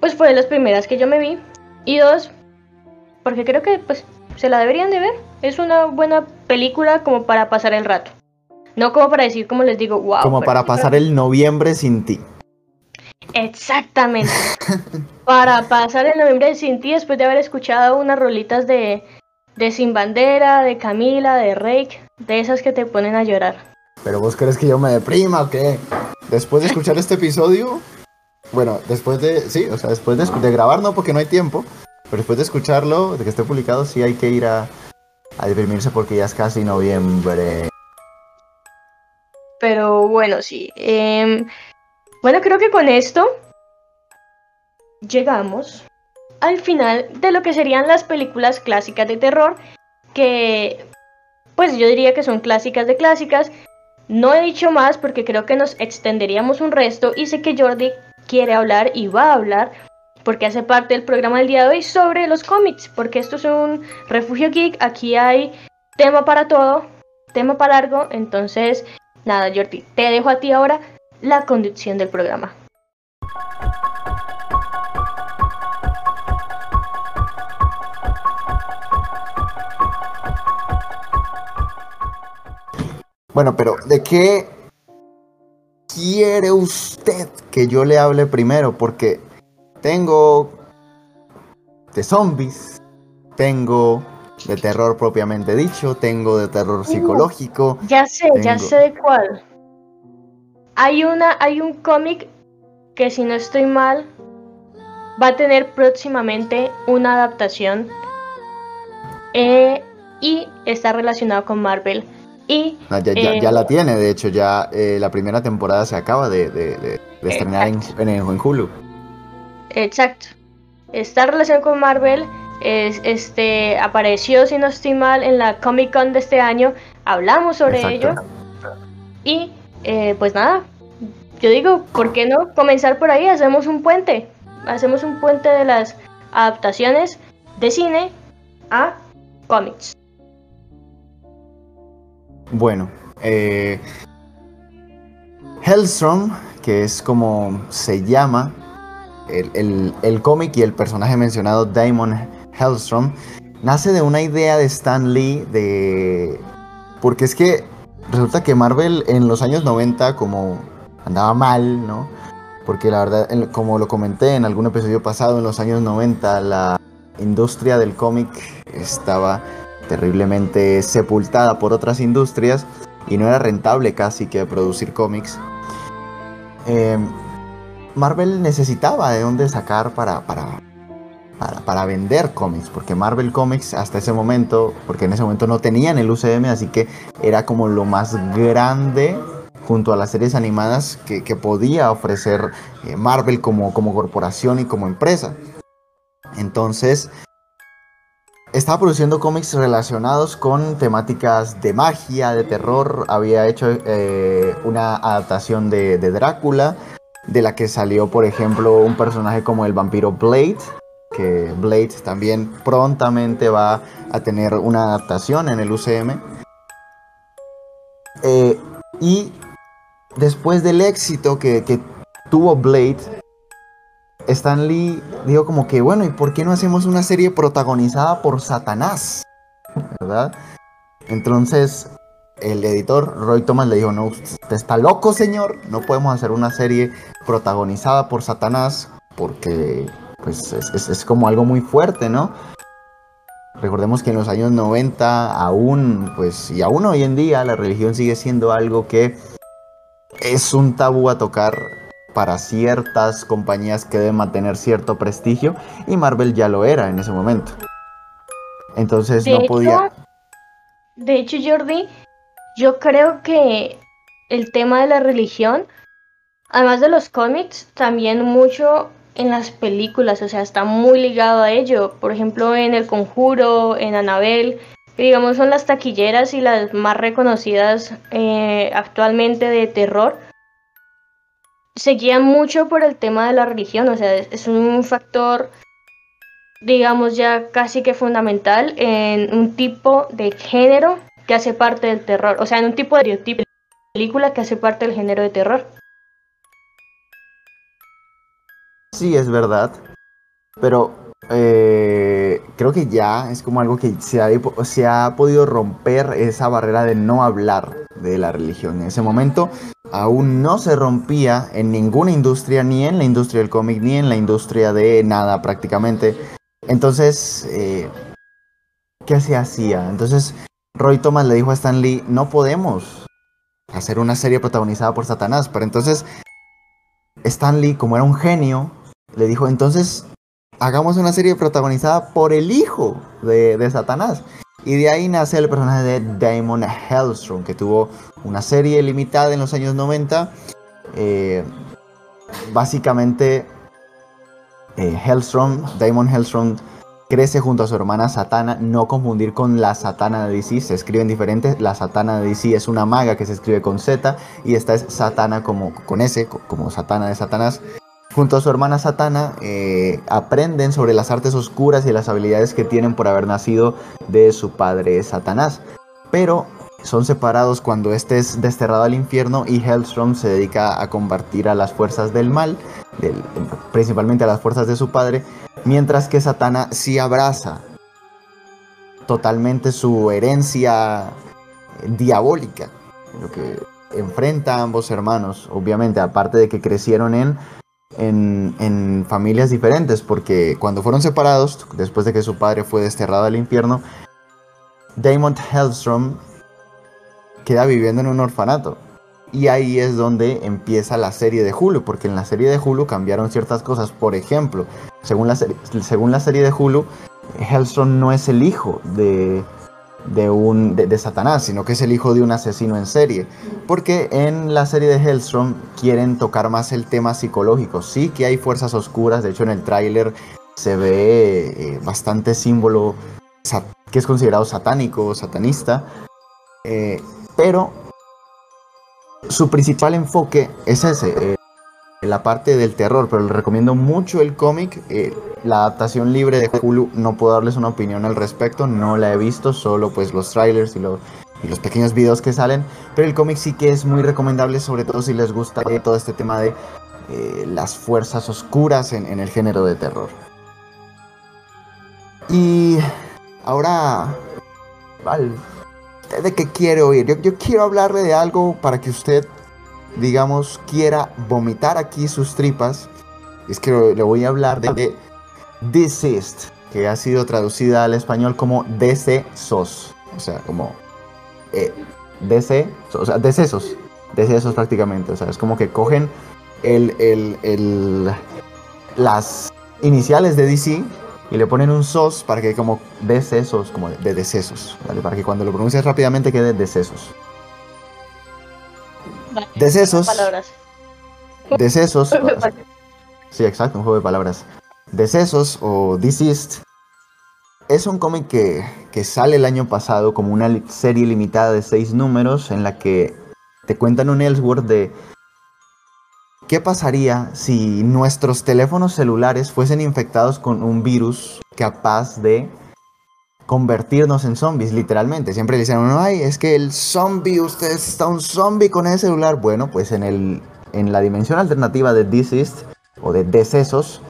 S1: pues fue de las primeras que yo me vi. Y dos, porque creo que pues se la deberían de ver. Es una buena película como para pasar el rato. No como para decir, como les digo, wow.
S2: Como para pasar el noviembre sin ti.
S1: Exactamente. Para pasar el noviembre sin ti, después de haber escuchado unas rolitas de, de Sin Bandera, de Camila, de Rake, de esas que te ponen a llorar.
S2: ¿Pero vos crees que yo me deprima o qué? Después de escuchar este episodio, bueno, después de, sí, o sea, después de, de grabar no, porque no hay tiempo, pero después de escucharlo, de que esté publicado, sí hay que ir a, a deprimirse porque ya es casi noviembre.
S1: Pero bueno, sí. Eh, bueno, creo que con esto llegamos al final de lo que serían las películas clásicas de terror, que pues yo diría que son clásicas de clásicas. No he dicho más porque creo que nos extenderíamos un resto y sé que Jordi quiere hablar y va a hablar porque hace parte del programa del día de hoy sobre los cómics, porque esto es un refugio geek, aquí hay tema para todo, tema para largo, entonces nada Jordi, te dejo a ti ahora la conducción del programa.
S2: Bueno, pero ¿de qué quiere usted que yo le hable primero? Porque tengo de zombies, tengo de terror propiamente dicho, tengo de terror uh, psicológico.
S1: ya sé, ya sé de cuál. Hay una, hay un cómic que si no estoy mal va a tener próximamente una adaptación eh, y está relacionado con Marvel. Y,
S2: ya, ya, ya, la tiene, de hecho, ya la primera temporada se acaba de, de, de, estrenar en, en, en Hulu.
S1: Exacto. Esta relación con Marvel es, este, apareció, si no estoy mal, en la Comic Con de este año. Hablamos sobre ello. Y eh, pues nada, yo digo, ¿por qué no comenzar por ahí? Hacemos un puente. Hacemos un puente de las adaptaciones de cine a cómics.
S2: Bueno, eh, Hellstrom, que es como se llama el, el cómic y el personaje mencionado, Damon Hellstrom, nace de una idea de Stan Lee de... Porque es que resulta que Marvel en los años 90 como andaba mal, ¿no? Porque la verdad, como lo comenté en algún episodio pasado, en los años 90 la industria del cómic estaba terriblemente sepultada por otras industrias y no era rentable casi que producir cómics. Em, Marvel necesitaba de dónde sacar para, para, para, vender cómics, porque Marvel Comics hasta ese momento, porque en ese momento no tenían el UCM, así que era como lo más grande junto a las series animadas que, podía ofrecer eh, Marvel como, como corporación y como empresa. Entonces, estaba produciendo cómics relacionados con temáticas de magia, de terror. Había hecho eh, una adaptación de, Drácula, de la que salió, por ejemplo, un personaje como el vampiro Blade, que Blade también prontamente va a tener una adaptación en el UCM. Eh, y después del éxito que, que, tuvo Blade, Stan Lee dijo como que, bueno, ¿y por qué no hacemos una serie protagonizada por Satanás? ¿Verdad? Entonces el editor Roy Thomas le dijo, no, usted está loco, señor, no podemos hacer una serie protagonizada por Satanás porque pues es, como algo muy fuerte, ¿no? Recordemos que en los años 90 aún, pues, y aún hoy en día la religión sigue siendo algo que es un tabú a tocar para ciertas compañías que deben mantener cierto prestigio y Marvel ya lo era en ese momento. Entonces no podía...
S1: De hecho, Jordi, yo creo que el tema de la religión, además de los cómics, también mucho en las películas, o sea, está muy ligado a ello. Por ejemplo, en El Conjuro, en Anabel, que digamos son las taquilleras y las más reconocidas eh, actualmente de terror, se guían mucho por el tema de la religión, o sea, es un factor, digamos, ya casi que fundamental en un tipo de género que hace parte del terror, o sea, en un tipo de película que hace parte del género de terror.
S2: Sí, es verdad. Pero eh, creo que ya es como algo que se ha, se ha podido romper esa barrera de no hablar de la religión. En ese momento aún no se rompía en ninguna industria, ni en la industria del cómic, ni en la industria de nada prácticamente. Entonces, eh, ¿qué se hacía? Entonces, Roy Thomas le dijo a Stan Lee, no podemos hacer una serie protagonizada por Satanás. Pero entonces, Stan Lee, como era un genio, le dijo, entonces hagamos una serie protagonizada por el hijo de, Satanás. Y de ahí nace el personaje de Damon Hellstrom, que tuvo una serie limitada en los años 90. Eh, básicamente, eh, Hellstrom, Damon Hellstrom, crece junto a su hermana Satana, no confundir con la Satana de DC, se escriben diferentes. La Satana de DC es una maga que se escribe con Z y esta es Satana como con S, como Satana de Satanás. Junto a su hermana Satana, eh, aprenden sobre las artes oscuras y las habilidades que tienen por haber nacido de su padre Satanás. Pero son separados cuando este es desterrado al infierno y Hellstrom se dedica a combatir a las fuerzas del mal, principalmente a las fuerzas de su padre, mientras que Satana sí abraza totalmente su herencia diabólica, lo que enfrenta a ambos hermanos, obviamente, aparte de que crecieron en en, familias diferentes, porque cuando fueron separados, después de que su padre fue desterrado al infierno, Damon Hellstrom queda viviendo en un orfanato. Y ahí es donde empieza la serie de Hulu, porque en la serie de Hulu cambiaron ciertas cosas. Por ejemplo, según la, según la serie de Hulu, Hellstrom no es el hijo de, de, un, de, Satanás, sino que es el hijo de un asesino en serie. Porque en la serie de Hellstrom quieren tocar más el tema psicológico. Sí que hay fuerzas oscuras, de hecho en el tráiler se ve eh, bastante símbolo que es considerado satánico, satanista, eh, pero su principal enfoque es ese, eh, la parte del terror, pero le recomiendo mucho el cómic. Eh, la adaptación libre de Hulu, no puedo darles una opinión al respecto, no la he visto, solo pues los trailers y, los pequeños videos que salen, pero el cómic sí que es muy recomendable, sobre todo si les gusta todo este tema de eh, las fuerzas oscuras en, el género de terror. Y ahora, ¿de qué quiere oír? Yo quiero hablarle de algo para que usted digamos, quiera vomitar aquí sus tripas, es que le voy a hablar de Deceased, que ha sido traducida al español como decesos, o sea, como eh, DC, o sea, decesos, decesos prácticamente, o sea, es como que cogen el, el, el, las iniciales de DC y le ponen un sos para que como decesos, como de, decesos, ¿vale? Para que cuando lo pronuncies rápidamente quede decesos. Decesos. Decesos. sí, exacto, un juego de palabras. Decesos o Deceased es un cómic que, que, sale el año pasado como una serie limitada de seis números en la que te cuentan un Ellsworth de qué pasaría si nuestros teléfonos celulares fuesen infectados con un virus capaz de convertirnos en zombies, literalmente. Siempre le dicen, no, ay, es que el zombie, usted está un zombie con ese celular. Bueno, pues en, el, en la dimensión alternativa de Deceased o de decesos,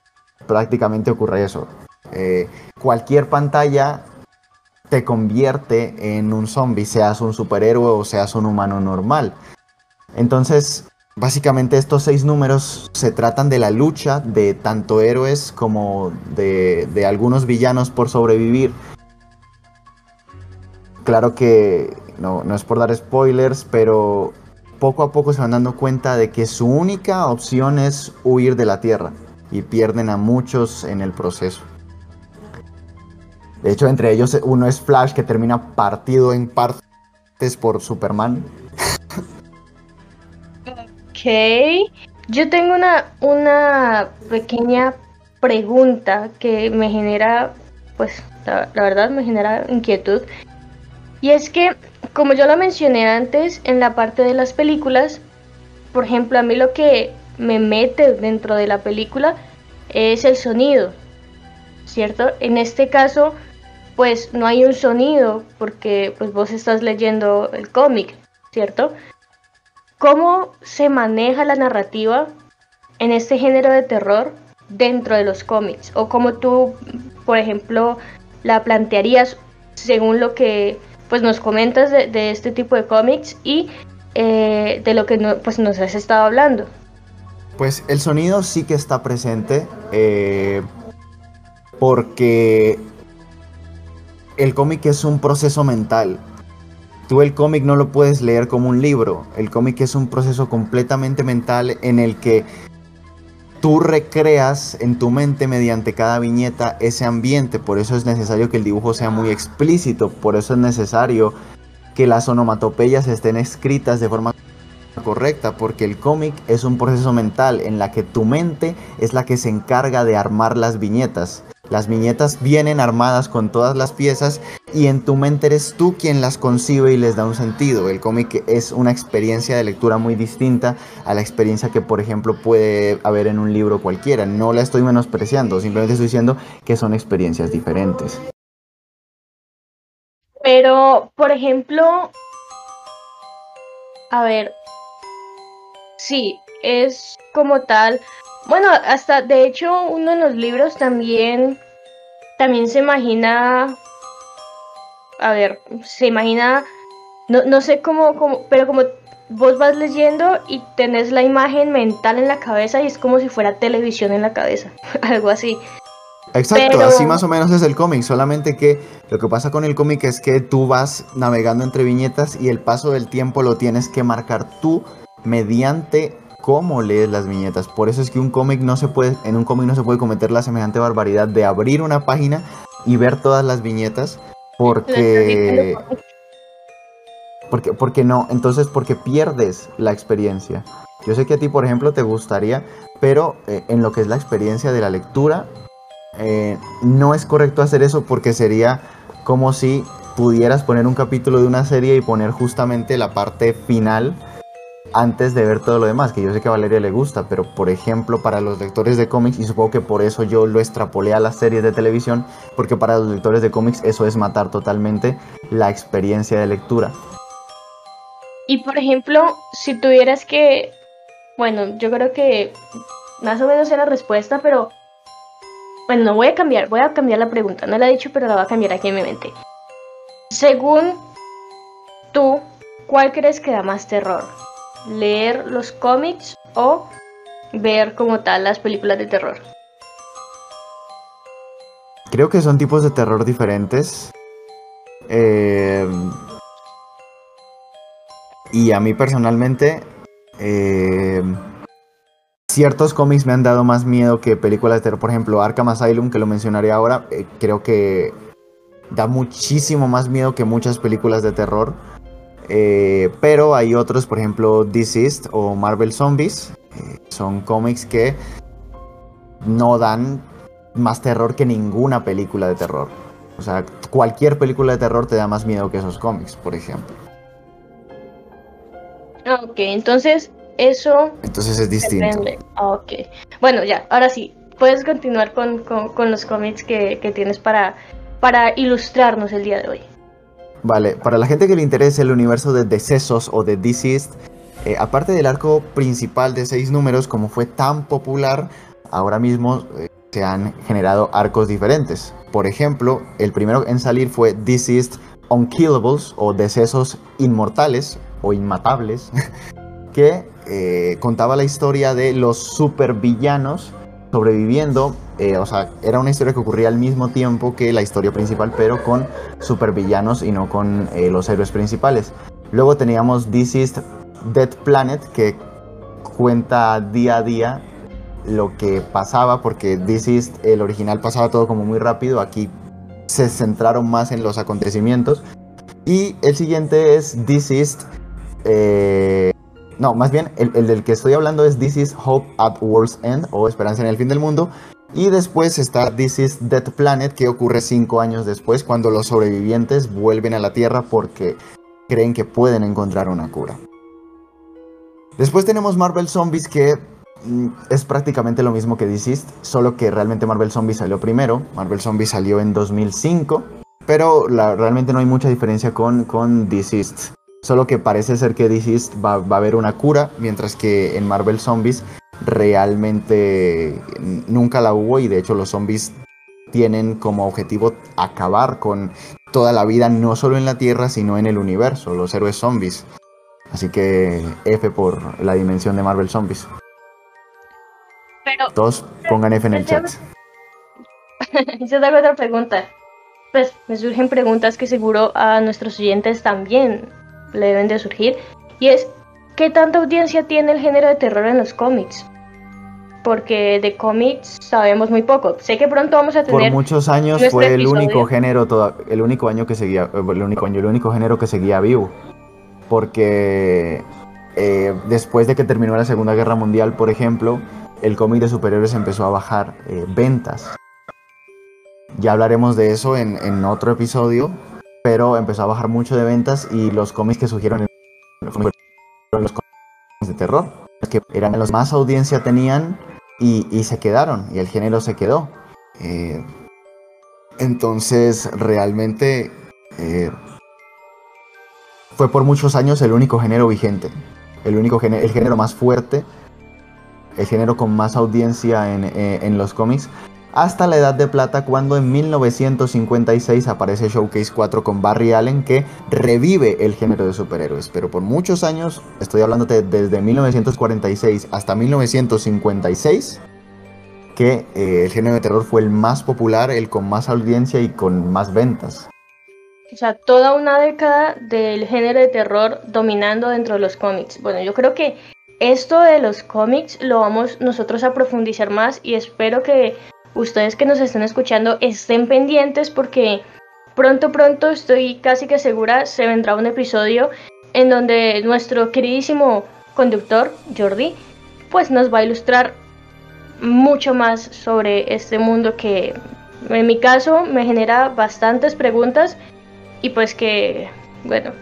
S2: prácticamente ocurre eso. Eh, cualquier pantalla te convierte en un zombie, seas un superhéroe o seas un humano normal. Entonces, básicamente estos seis números se tratan de la lucha de tanto héroes como de, de algunos villanos por sobrevivir Claro que no, es por dar spoilers, pero poco a poco se van dando cuenta de que su única opción es huir de la Tierra y pierden a muchos en el proceso. De hecho, entre ellos uno es Flash que termina partido en partes por Superman.
S1: ok. Yo tengo una, una pequeña pregunta que me genera, pues la verdad me genera inquietud. Y es que, como yo lo mencioné antes, en la parte de las películas, por ejemplo, a mí lo que me mete dentro de la película es el sonido, ¿cierto? En este caso, pues no hay un sonido porque pues vos estás leyendo el cómic, ¿cierto? ¿Cómo se maneja la narrativa en este género de terror dentro de los cómics? O cómo tú, por ejemplo, la plantearías según lo que pues nos comentas de, este tipo de cómics y eh, de lo que pues nos has estado hablando.
S2: Pues el sonido sí que está presente eh, porque el cómic es un proceso mental. Tú el cómic no lo puedes leer como un libro. El cómic es un proceso completamente mental en el que tú recreas en tu mente mediante cada viñeta ese ambiente, por eso es necesario que el dibujo sea muy explícito, por eso es necesario que las onomatopeyas estén escritas de forma correcta, porque el cómic es un proceso mental en la que tu mente es la que se encarga de armar las viñetas. Las viñetas vienen armadas con todas las piezas y en tu mente eres tú quien las concibe y les da un sentido. El cómic es una experiencia de lectura muy distinta a la experiencia que, por ejemplo, puede haber en un libro cualquiera. No la estoy menospreciando, simplemente estoy diciendo que son experiencias diferentes.
S1: Pero, por ejemplo, a ver, sí, es como tal bueno, hasta de hecho uno de los libros también, también se imagina, a ver, se imagina, no, no sé cómo, cómo, pero como vos vas leyendo y tenés la imagen mental en la cabeza y es como si fuera televisión en la cabeza, algo así.
S2: Exacto, así más o menos es el cómic, solamente que lo que pasa con el cómic es que tú vas navegando entre viñetas y el paso del tiempo lo tienes que marcar tú mediante cómo lees las viñetas. Por eso es que un cómic no se puede, en un cómic no se puede cometer la semejante barbaridad de abrir una página y ver todas las viñetas, Porque... Porque, porque no, entonces porque pierdes la experiencia. Yo sé que a ti, por ejemplo, te gustaría, pero eh, en lo que es la experiencia de la lectura, eh, no es correcto hacer eso porque sería como si pudieras poner un capítulo de una serie y poner justamente la parte final antes de ver todo lo demás, que yo sé que a Valeria le gusta, pero por ejemplo para los lectores de cómics, y supongo que por eso yo lo extrapolé a las series de televisión, porque para los lectores de cómics eso es matar totalmente la experiencia de lectura.
S1: Y por ejemplo, si tuvieras que, bueno, yo creo que más o menos era la respuesta, pero bueno, no voy a cambiar, voy a cambiar la pregunta, no la he dicho, pero la voy a cambiar aquí en mi mente. Según tú, ¿cuál crees que da más terror? ¿Leer los cómics o ver como tal las películas de terror?
S2: Creo que son tipos de terror diferentes. Eh, y a mí personalmente, eh, ciertos cómics me han dado más miedo que películas de terror. Por ejemplo, Arkham Asylum, que lo mencionaré ahora, eh, creo que da muchísimo más miedo que muchas películas de terror. Eh, pero hay otros, por ejemplo, Deceased o Marvel Zombies. son cómics que no dan más terror que ninguna película de terror. O sea, cualquier película de terror te da más miedo que esos cómics, por ejemplo.
S1: Ok, entonces eso...
S2: Entonces es distinto.
S1: Ok. Bueno, ya, ahora sí, puedes continuar con, los cómics que, tienes para, para ilustrarnos el día de hoy.
S2: Vale, para la gente que le interese el universo de Decesos o de Deceased, eh, aparte del arco principal de seis números, como fue tan popular, ahora mismo eh, se han generado arcos diferentes. Por ejemplo, el primero en salir fue Deceased Unkillables o Decesos Inmortales o Inmatables, que eh, contaba la historia de los supervillanos sobreviviendo. Eh, o sea, era una historia que ocurría al mismo tiempo que la historia principal, pero con supervillanos y no con eh, los héroes principales. Luego teníamos This is Dead Planet, que cuenta día a día lo que pasaba, porque This is el original pasaba todo como muy rápido, aquí se centraron más en los acontecimientos. Y el siguiente es This is eh, no, más bien, el, del que estoy hablando es This is Hope at World's End o Esperanza en el fin del mundo. Y después está This is Dead Planet, que ocurre cinco años después, cuando los sobrevivientes vuelven a la Tierra porque creen que pueden encontrar una cura. Después tenemos Marvel Zombies, que mm, es prácticamente lo mismo que Deceased, solo que realmente Marvel Zombies salió primero. Marvel Zombies salió en 2005, pero realmente no hay mucha diferencia con, con. Solo que parece ser que DC va, a haber una cura, mientras que en Marvel Zombies realmente nunca la hubo y de hecho los zombies tienen como objetivo acabar con toda la vida, no solo en la Tierra, sino en el universo, los héroes zombies. Así que F por la dimensión de Marvel Zombies.
S1: Pero,
S2: Todos pongan F en el chat.
S1: Yo tengo otra pregunta. Pues me surgen preguntas que seguro a nuestros oyentes también le deben de surgir, y es ¿qué tanta audiencia tiene el género de terror en los cómics? Porque de cómics sabemos muy poco. Sé que pronto vamos a tener.
S2: Por muchos años fue el único género, el único año que seguía, el único año, el único género que seguía vivo. Porque eh, después de que terminó la Segunda Guerra Mundial, por ejemplo, el cómic de superhéroes empezó a bajar eh, ventas. Ya hablaremos de eso en, en otro episodio, pero empezó a bajar mucho de ventas y los cómics que surgieron fueron los cómics de terror, que eran los más audiencia tenían y, se quedaron, y el género se quedó. Eh, entonces, realmente eh, fue por muchos años el único género vigente, el único género, el género más fuerte, el género con más audiencia en, eh, en los cómics, hasta la Edad de Plata cuando en 1956 aparece Showcase 4 con Barry Allen que revive el género de superhéroes. Pero por muchos años, estoy hablándote desde 1946 hasta 1956, que eh, el género de terror fue el más popular, el con más audiencia y con más ventas.
S1: O sea, toda una década del género de terror dominando dentro de los cómics. Bueno, yo creo que esto de los cómics lo vamos nosotros a profundizar más y espero que ustedes que nos estén escuchando estén pendientes porque pronto, pronto, estoy casi que segura, se vendrá un episodio en donde nuestro queridísimo conductor, Jordi, pues nos va a ilustrar mucho más sobre este mundo que en mi caso me genera bastantes preguntas y pues que, bueno,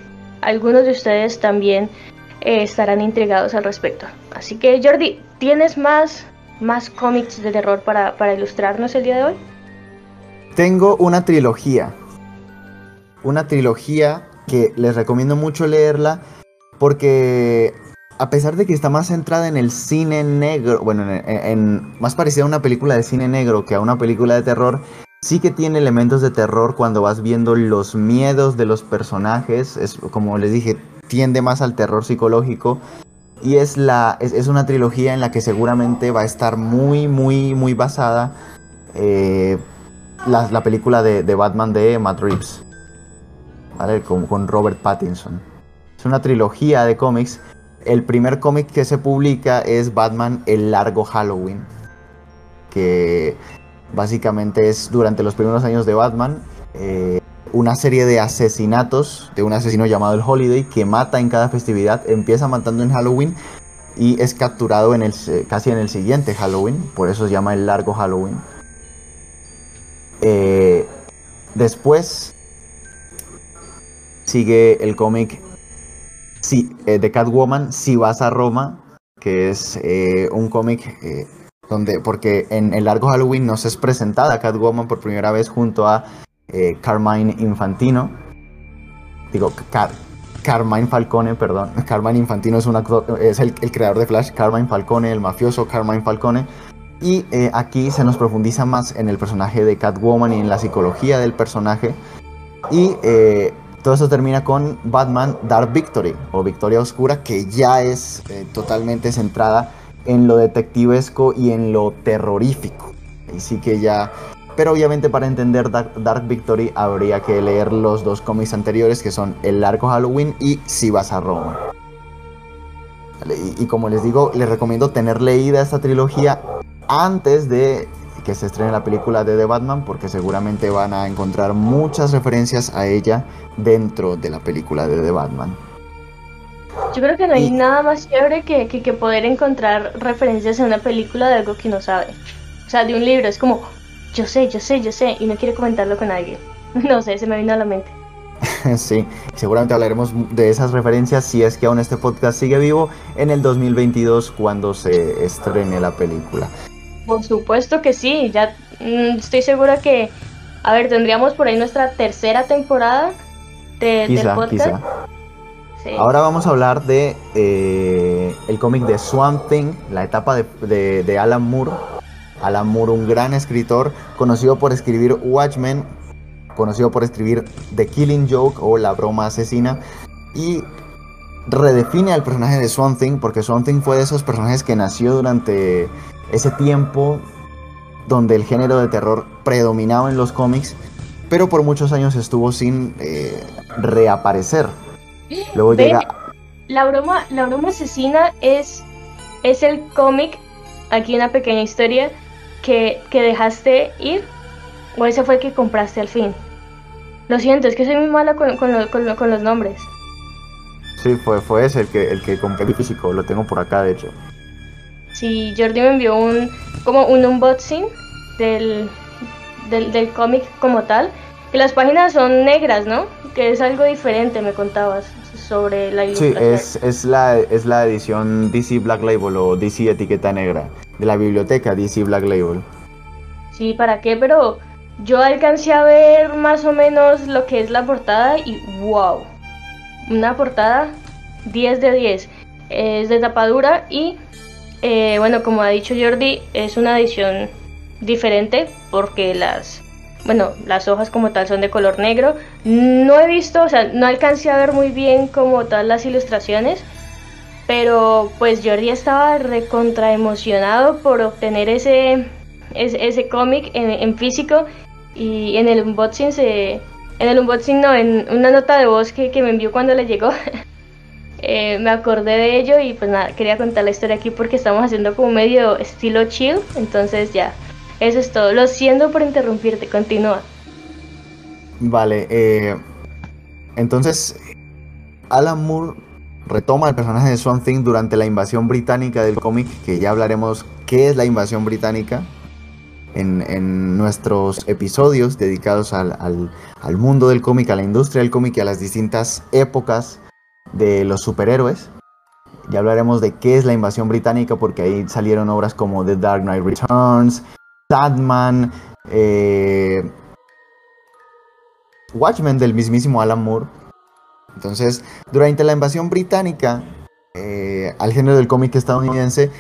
S1: algunos de ustedes también eh, estarán intrigados al respecto. Así que Jordi, ¿tienes más, más cómics de terror para, para ilustrarnos el día de hoy?
S2: Tengo una trilogía. Una trilogía que les recomiendo mucho leerla porque a pesar de que está más centrada en el cine negro, bueno, en, más parecida a una película de cine negro que a una película de terror, sí que tiene elementos de terror cuando vas viendo los miedos de los personajes. Es como les dije, tiende más al terror psicológico. Y es, la, es, una trilogía en la que seguramente va a estar muy, muy, muy basada eh, la, película de, Batman de Matt Reeves. ¿Vale? Con, con Robert Pattinson. Es una trilogía de cómics el primer cómic que se publica es Batman El Largo Halloween, que básicamente es durante los primeros años de Batman eh, una serie de asesinatos de un asesino llamado el Holiday que mata en cada festividad, empieza matando en Halloween y es capturado en el, casi en el siguiente Halloween, por eso se llama El Largo Halloween. Eh, después sigue el cómic eh, de Catwoman, Si vas a Roma, que es eh, un cómic eh, donde, porque en el largo Halloween nos es presentada Catwoman por primera vez junto a Carmine Infantino. Digo, Carmine Falcone, perdón. Carmine Infantino es, el, creador de Flash, Carmine Falcone, el mafioso Carmine Falcone. Y aquí se nos profundiza más en el personaje de Catwoman y en la psicología del personaje. Y todo eso termina con Batman Dark Victory o Victoria Oscura, que ya es eh, totalmente centrada en lo detectivesco y en lo terrorífico. Y sí que ya. Pero obviamente para entender Dark, Victory habría que leer los dos cómics anteriores que son El Largo Halloween y Si vas a Roma. y como les digo, les recomiendo tener leída esta trilogía antes de que se estrene la película de The Batman porque seguramente van a encontrar muchas referencias a ella dentro de la película de The Batman.
S1: Yo creo que no hay nada más chévere que, que, poder encontrar referencias en una película de algo que no sabe. O sea, de un libro, es como, yo sé, yo sé, yo sé, y no quiere comentarlo con alguien. No sé, se me vino a la mente.
S2: sí, seguramente hablaremos de esas referencias si es que aún este podcast sigue vivo en el 2022 cuando se estrene la película.
S1: Por supuesto que sí, ya mm, estoy segura que, a ver, tendríamos por ahí nuestra tercera temporada de, del podcast.
S2: Ahora vamos a hablar de eh, el cómic de Swamp Thing, la etapa de, de, Alan Moore. Alan Moore, un gran escritor, conocido por escribir Watchmen, conocido por escribir The Killing Joke o La Broma Asesina, y redefine al personaje de Swamp Thing, porque Swamp Thing fue de esos personajes que nació durante ese tiempo donde el género de terror predominaba en los cómics, pero por muchos años estuvo sin eh, reaparecer.
S1: Luego llega... La broma, la broma asesina es, es el cómic, aquí una pequeña historia, que, dejaste ir, o ese fue el que compraste al fin. Lo siento, es que soy muy mala con, con, los nombres.
S2: Sí, fue, fue ese el que, el que compré físico, lo tengo por acá de hecho.
S1: Sí, Jordi me envió un como un unboxing del, del, cómic como tal. Que las páginas son negras, ¿no? Que es algo diferente, me contabas sobre la
S2: ilustración. Sí, es, es, la, es la edición DC Black Label o DC Etiqueta Negra de la biblioteca DC Black Label.
S1: Sí, ¿para qué? Pero yo alcancé a ver más o menos lo que es la portada y wow. Una portada 10 de 10. Es de tapadura y eh, bueno, como ha dicho Jordi, es una edición diferente porque las, bueno, las hojas como tal son de color negro. No he visto, o sea, no alcancé a ver muy bien como tal las ilustraciones, pero pues Jordi estaba recontra emocionado por obtener ese, ese, cómic en, físico y en el unboxing se, en el unboxing no, en una nota de voz que, que me envió cuando le llegó. Eh, me acordé de ello y pues nada, quería contar la historia aquí porque estamos haciendo como medio estilo chill, entonces ya, eso es todo. Lo siento por interrumpirte, continúa.
S2: Vale, eh, entonces Alan Moore retoma el personaje de Swamp Thing durante la invasión británica del cómic, que ya hablaremos qué es la invasión británica en, nuestros episodios dedicados al, al mundo del cómic, a la industria del cómic y a las distintas épocas de los superhéroes. Ya hablaremos de qué es la invasión británica porque ahí salieron obras como The Dark Knight Returns, Sadman, eh, Watchmen del mismísimo Alan Moore. Entonces, durante la invasión británica eh, al género del cómic estadounidense,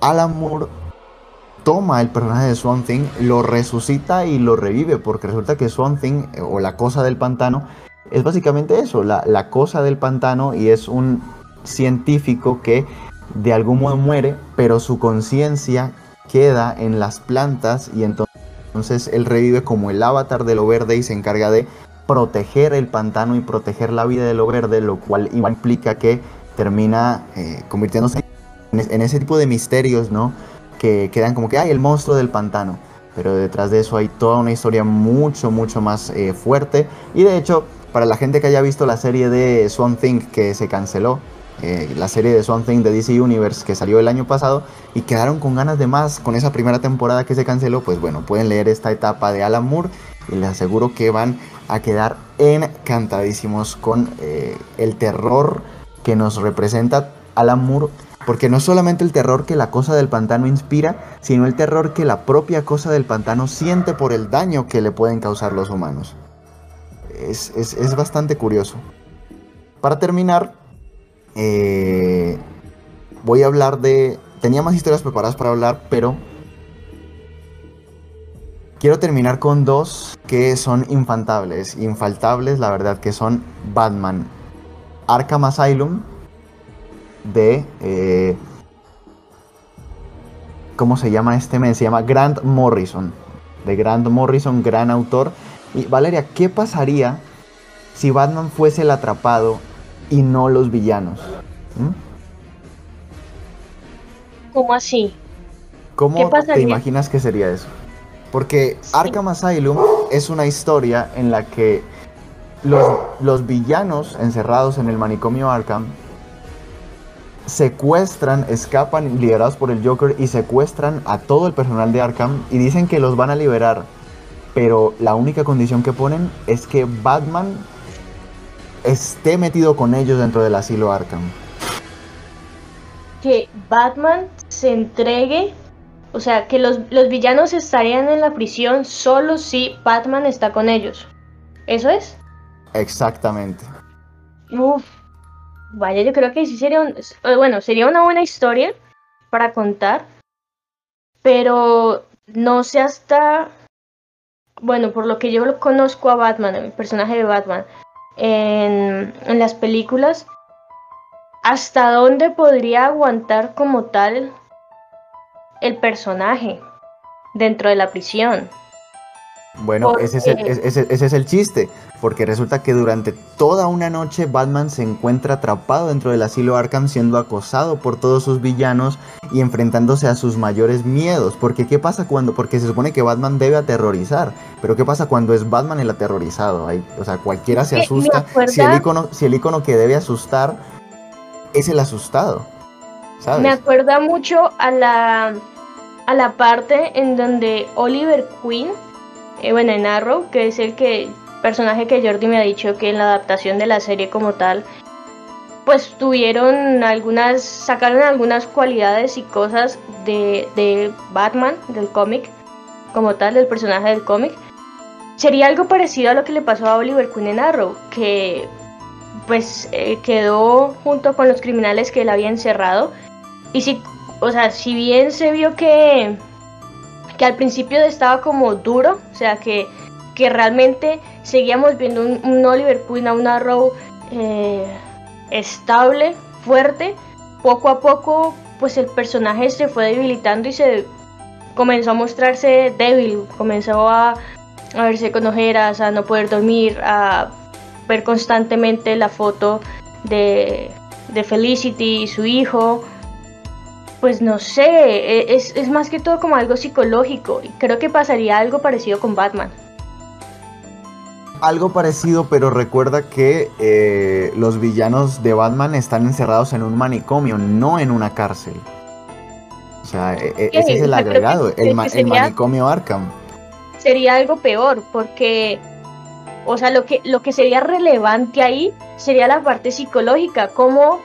S2: Alan Moore toma el personaje de Swan Thing, lo resucita y lo revive, porque resulta que Swan Thing, eh, o la cosa del pantano, es básicamente eso, la, la cosa del pantano, y es un científico que de algún modo muere, pero su conciencia queda en las plantas y entonces él revive como el avatar de lo verde y se encarga de proteger el pantano y proteger la vida de lo verde, lo cual implica que termina eh, convirtiéndose en, ese tipo de misterios, ¿no? Que quedan como que hay el monstruo del pantano. Pero detrás de eso hay toda una historia mucho, mucho más eh, fuerte. Y de hecho, para la gente que haya visto la serie de Swan Thing que se canceló, eh, la serie de Swan Thing de DC Universe que salió el año pasado y quedaron con ganas de más con esa primera temporada que se canceló, pues bueno, pueden leer esta etapa de Alan Moore y les aseguro que van a quedar encantadísimos con eh, el terror que nos representa Alan Moore, porque no solamente el terror que la cosa del pantano inspira, sino el terror que la propia cosa del pantano siente por el daño que le pueden causar los humanos. Es, es bastante curioso. Para terminar, eh, voy a hablar de... Tenía más historias preparadas para hablar, pero quiero terminar con dos que son infantables, infaltables, la verdad, que son Batman Arkham Asylum de... Eh, ¿Cómo se llama este mes? Se llama Grant Morrison. De Grant Morrison, gran autor. Y Valeria, ¿qué pasaría si Batman fuese el atrapado y no los villanos. ¿Mm?
S1: ¿Cómo así?
S2: ¿Cómo te imaginas que sería eso? Porque Arkham Asylum es una historia en la que los, los villanos encerrados en el manicomio Arkham secuestran, escapan liderados por el Joker y secuestran a todo el personal de Arkham y dicen que los van a liberar. Pero la única condición que ponen es que Batman esté metido con ellos dentro del asilo Arkham.
S1: Que Batman se entregue, o sea, que los, villanos estarían en la prisión solo si Batman está con ellos. ¿Eso es?
S2: Exactamente.
S1: Uf, vaya, yo creo que sí sería un, eh, bueno, sería una buena historia para contar, pero no sé hasta, bueno, por lo que yo lo conozco a Batman, el personaje de Batman, en, las películas, ¿hasta dónde podría aguantar como tal el personaje dentro de la prisión?
S2: Bueno, ese, es el, ese, es el, chiste, porque resulta que durante toda una noche Batman se encuentra atrapado dentro del asilo Arkham siendo acosado por todos sus villanos y enfrentándose a sus mayores miedos. Porque ¿qué pasa cuando? Porque se supone que Batman debe aterrorizar, pero ¿qué pasa cuando es Batman el aterrorizado? o sea, cualquiera se asusta. Si el, icono, si el icono que debe asustar es el asustado.
S1: Me acuerda mucho a la, a la parte en donde Oliver Queen eh, bueno, en Arrow, que es el que personaje que Jordi me ha dicho que en la adaptación de la serie como tal, pues tuvieron algunas, sacaron algunas cualidades y cosas de, de Batman, del cómic, como tal, del personaje del cómic. Sería algo parecido a lo que le pasó a Oliver Queen en Arrow, que pues eh, quedó junto con los criminales que él había encerrado. Y si, o sea, si bien se vio que que al principio estaba como duro, o sea que, que realmente seguíamos viendo un, Oliver Queen a un Arrow eh, estable, fuerte. Poco a poco, pues el personaje se fue debilitando y se comenzó a mostrarse débil, comenzó a, verse con ojeras, a no poder dormir, a ver constantemente la foto de, de Felicity y su hijo pues no sé, e, es, más que todo como algo psicológico y creo que pasaría algo parecido con Batman.
S2: Algo parecido, pero recuerda que eh, los villanos de Batman están encerrados en un manicomio, no en una cárcel. O sea, e, e, ese es el agregado, el, manicomio Arkham.
S1: Sería algo peor, porque, o sea, lo que, lo que sería relevante ahí sería la parte psicológica, cómo,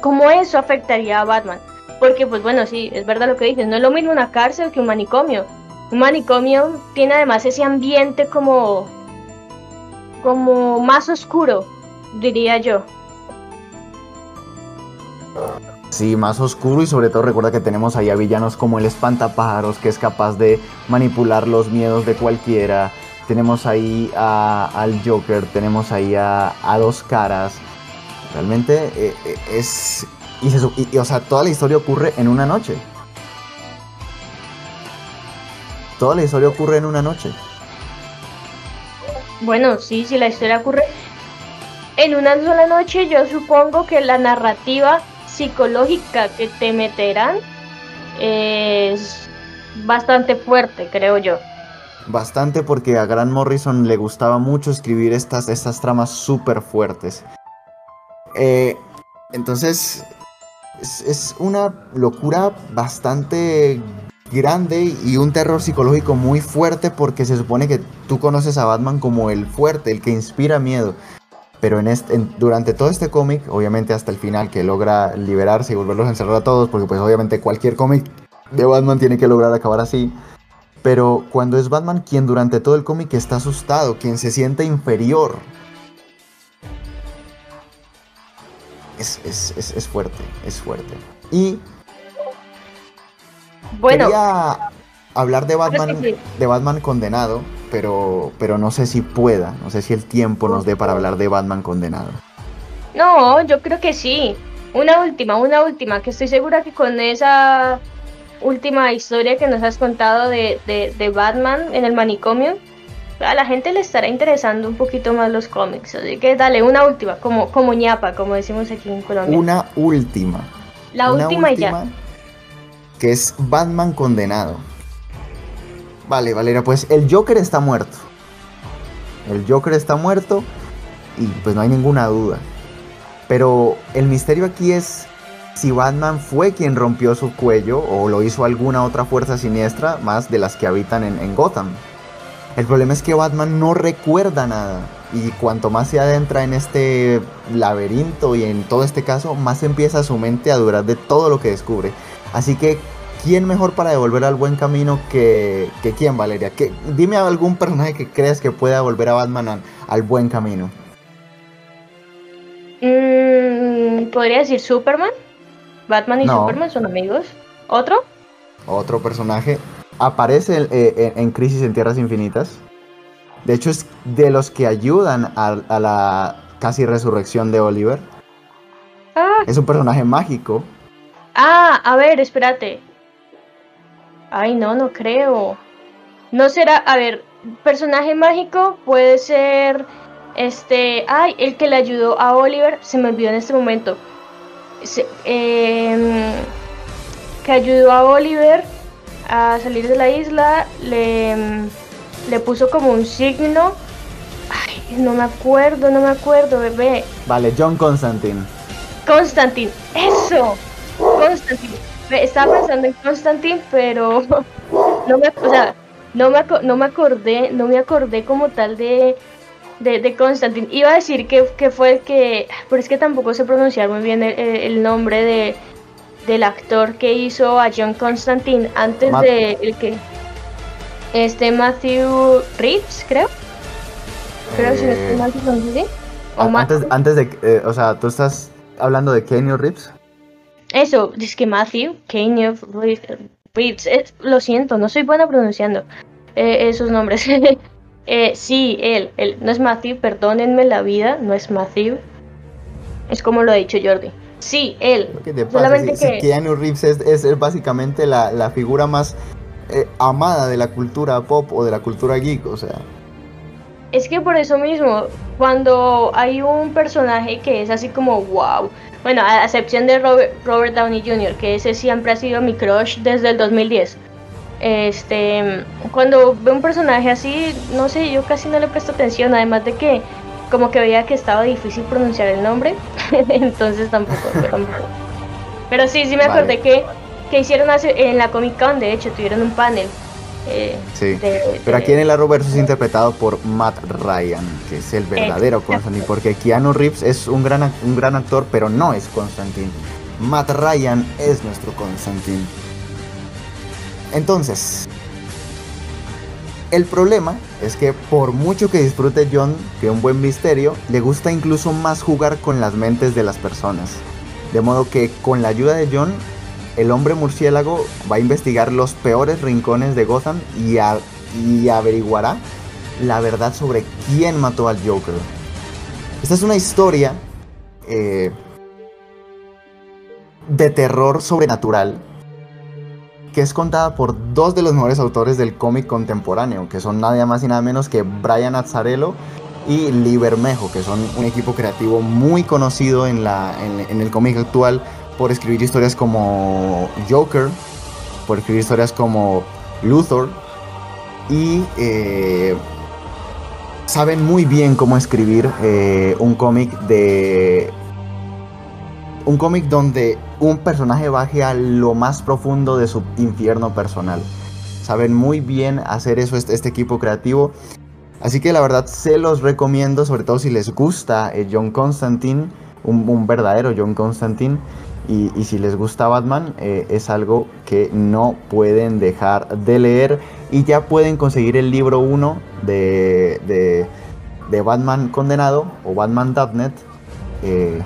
S1: cómo eso afectaría a Batman. Porque, pues bueno, sí, es verdad lo que dices, no es lo mismo una cárcel que un manicomio. Un manicomio tiene además ese ambiente como, como más oscuro, diría yo.
S2: Sí, más oscuro y sobre todo recuerda que tenemos ahí a villanos como el espantapájaros que es capaz de manipular los miedos de cualquiera. Tenemos ahí al Joker, tenemos ahí a, dos caras. Realmente eh, eh, es... Y, o sea, toda la historia ocurre en una noche. Toda la historia ocurre en una noche.
S1: Bueno, sí, si la historia ocurre en una sola noche, yo supongo que la narrativa psicológica que te meterán es bastante fuerte, creo yo.
S2: Bastante porque a Grant Morrison le gustaba mucho escribir estas, estas tramas súper fuertes. Eh, entonces, es, es, una locura bastante grande y un terror psicológico muy fuerte porque se supone que tú conoces a Batman como el fuerte, el que inspira miedo. Pero en este, durante todo este cómic, obviamente hasta el final, que logra liberarse y volverlos a encerrar a todos, porque pues obviamente cualquier cómic de Batman tiene que lograr acabar así. Pero cuando es Batman quien durante todo el cómic está asustado, quien se siente inferior, es, es, fuerte, es fuerte. Y bueno, quería hablar de Batman, de Batman condenado, pero, pero no sé si pueda, no sé si el tiempo nos dé para hablar de Batman condenado.
S1: No, yo creo que sí. Una última, una última, que estoy segura que con esa última historia que nos has contado de, de, Batman en el manicomio, a la gente le estará interesando un poquito más los cómics. Así que dale, una última, como, como ñapa, como decimos aquí en Colombia.
S2: Una última.
S1: La última, y ya.
S2: Que es Batman condenado. Vale, Valeria, pues el Joker está muerto. El Joker está muerto y pues no hay ninguna duda. Pero el misterio aquí es si Batman fue quien rompió su cuello o lo hizo alguna otra fuerza siniestra más de las que habitan en, Gotham. El problema es que Batman no recuerda nada y cuanto más se adentra en este laberinto y en todo este caso, más empieza su mente a durar de todo lo que descubre. Así que ¿quién mejor para devolver al buen camino que, que quién, Valeria? Que, dime algún personaje que creas que pueda volver a Batman al, buen camino.
S1: Mm, Podría decir Superman. Batman y Superman son amigos. ¿Otro?
S2: Otro personaje. Aparece eh, en, Crisis en Tierras Infinitas. De hecho, es de los que ayudan a, a la casi resurrección de Oliver. Ah. Es un personaje mágico.
S1: Ah, a ver, espérate. Ay, no, no creo. No será, a ver, personaje mágico puede ser este, ay, el que le ayudó a Oliver, se me olvidó en este momento. Em, que ayudó a Oliver a salir de la isla, le, le puso como un signo. Ay, no me acuerdo, no me acuerdo, bebé.
S2: Vale, John Constantine.
S1: Constantine, eso. Constantine estaba pensando en Constantine, pero no me, o sea, no me, no me acordé, no me acordé como tal de, de, Constantine. Iba a decir que, fue el que, pero es que tampoco sé pronunciar muy bien el, nombre de, del actor que hizo a John Constantine antes de el que, este Matthew Reeves, creo. Creo que
S2: es Matthew antes, antes de, eh, o sea, tú estás hablando de Kenny Reeves.
S1: Eso, es que Matthew, Kanye, Reeves, lo siento, no soy buena pronunciando eh, esos nombres. eh, sí, él, él, no es Matthew, perdónenme la vida, no es Matthew. Es como lo ha dicho Jordi. Sí, él.
S2: Solamente que... Keanu Reeves es, básicamente la, figura más eh, amada de la cultura pop o de la cultura geek, o sea.
S1: Es que por eso mismo, cuando hay un personaje que es así como wow, bueno, a excepción de Robert, Downey Jr., que ese siempre ha sido mi crush desde el 2010. Este, cuando veo un personaje así, no sé, yo casi no le presto atención, además de que como que veía que estaba difícil pronunciar el nombre, entonces tampoco, Pero sí, sí me acordé que, que hicieron en la Comic Con, de hecho, tuvieron un panel.
S2: Eh, sí, pero aquí en el Arrowverse es interpretado por Matt Ryan, que es el verdadero Constantine, porque Keanu Reeves es un gran, un gran actor, pero no es Constantine. Matt Ryan es nuestro Constantine. Entonces, el problema es que por mucho que disfrute John de un buen misterio, le gusta incluso más jugar con las mentes de las personas. De modo que con la ayuda de John, el hombre murciélago va a investigar los peores rincones de Gotham y, averiguará la verdad sobre quién mató al Joker. Esta es una historia eh, de terror sobrenatural que es contada por dos de los mejores autores del cómic contemporáneo, que son nada más y nada menos que Brian Azzarello y Lee Bermejo, que son un equipo creativo muy conocido en, el cómic actual por escribir historias como Joker, por escribir historias como Luthor, y eh, saben muy bien cómo escribir eh, un cómic de un cómic donde un personaje baje a lo más profundo de su infierno personal. Saben muy bien hacer eso este, este equipo creativo. Así que la verdad se los recomiendo, sobre todo si les gusta eh, John Constantine, un, verdadero John Constantine. Y, si les gusta Batman, eh, es algo que no pueden dejar de leer. Y ya pueden conseguir el libro 1 de, de, Batman Condenado o Batman.net. Eh,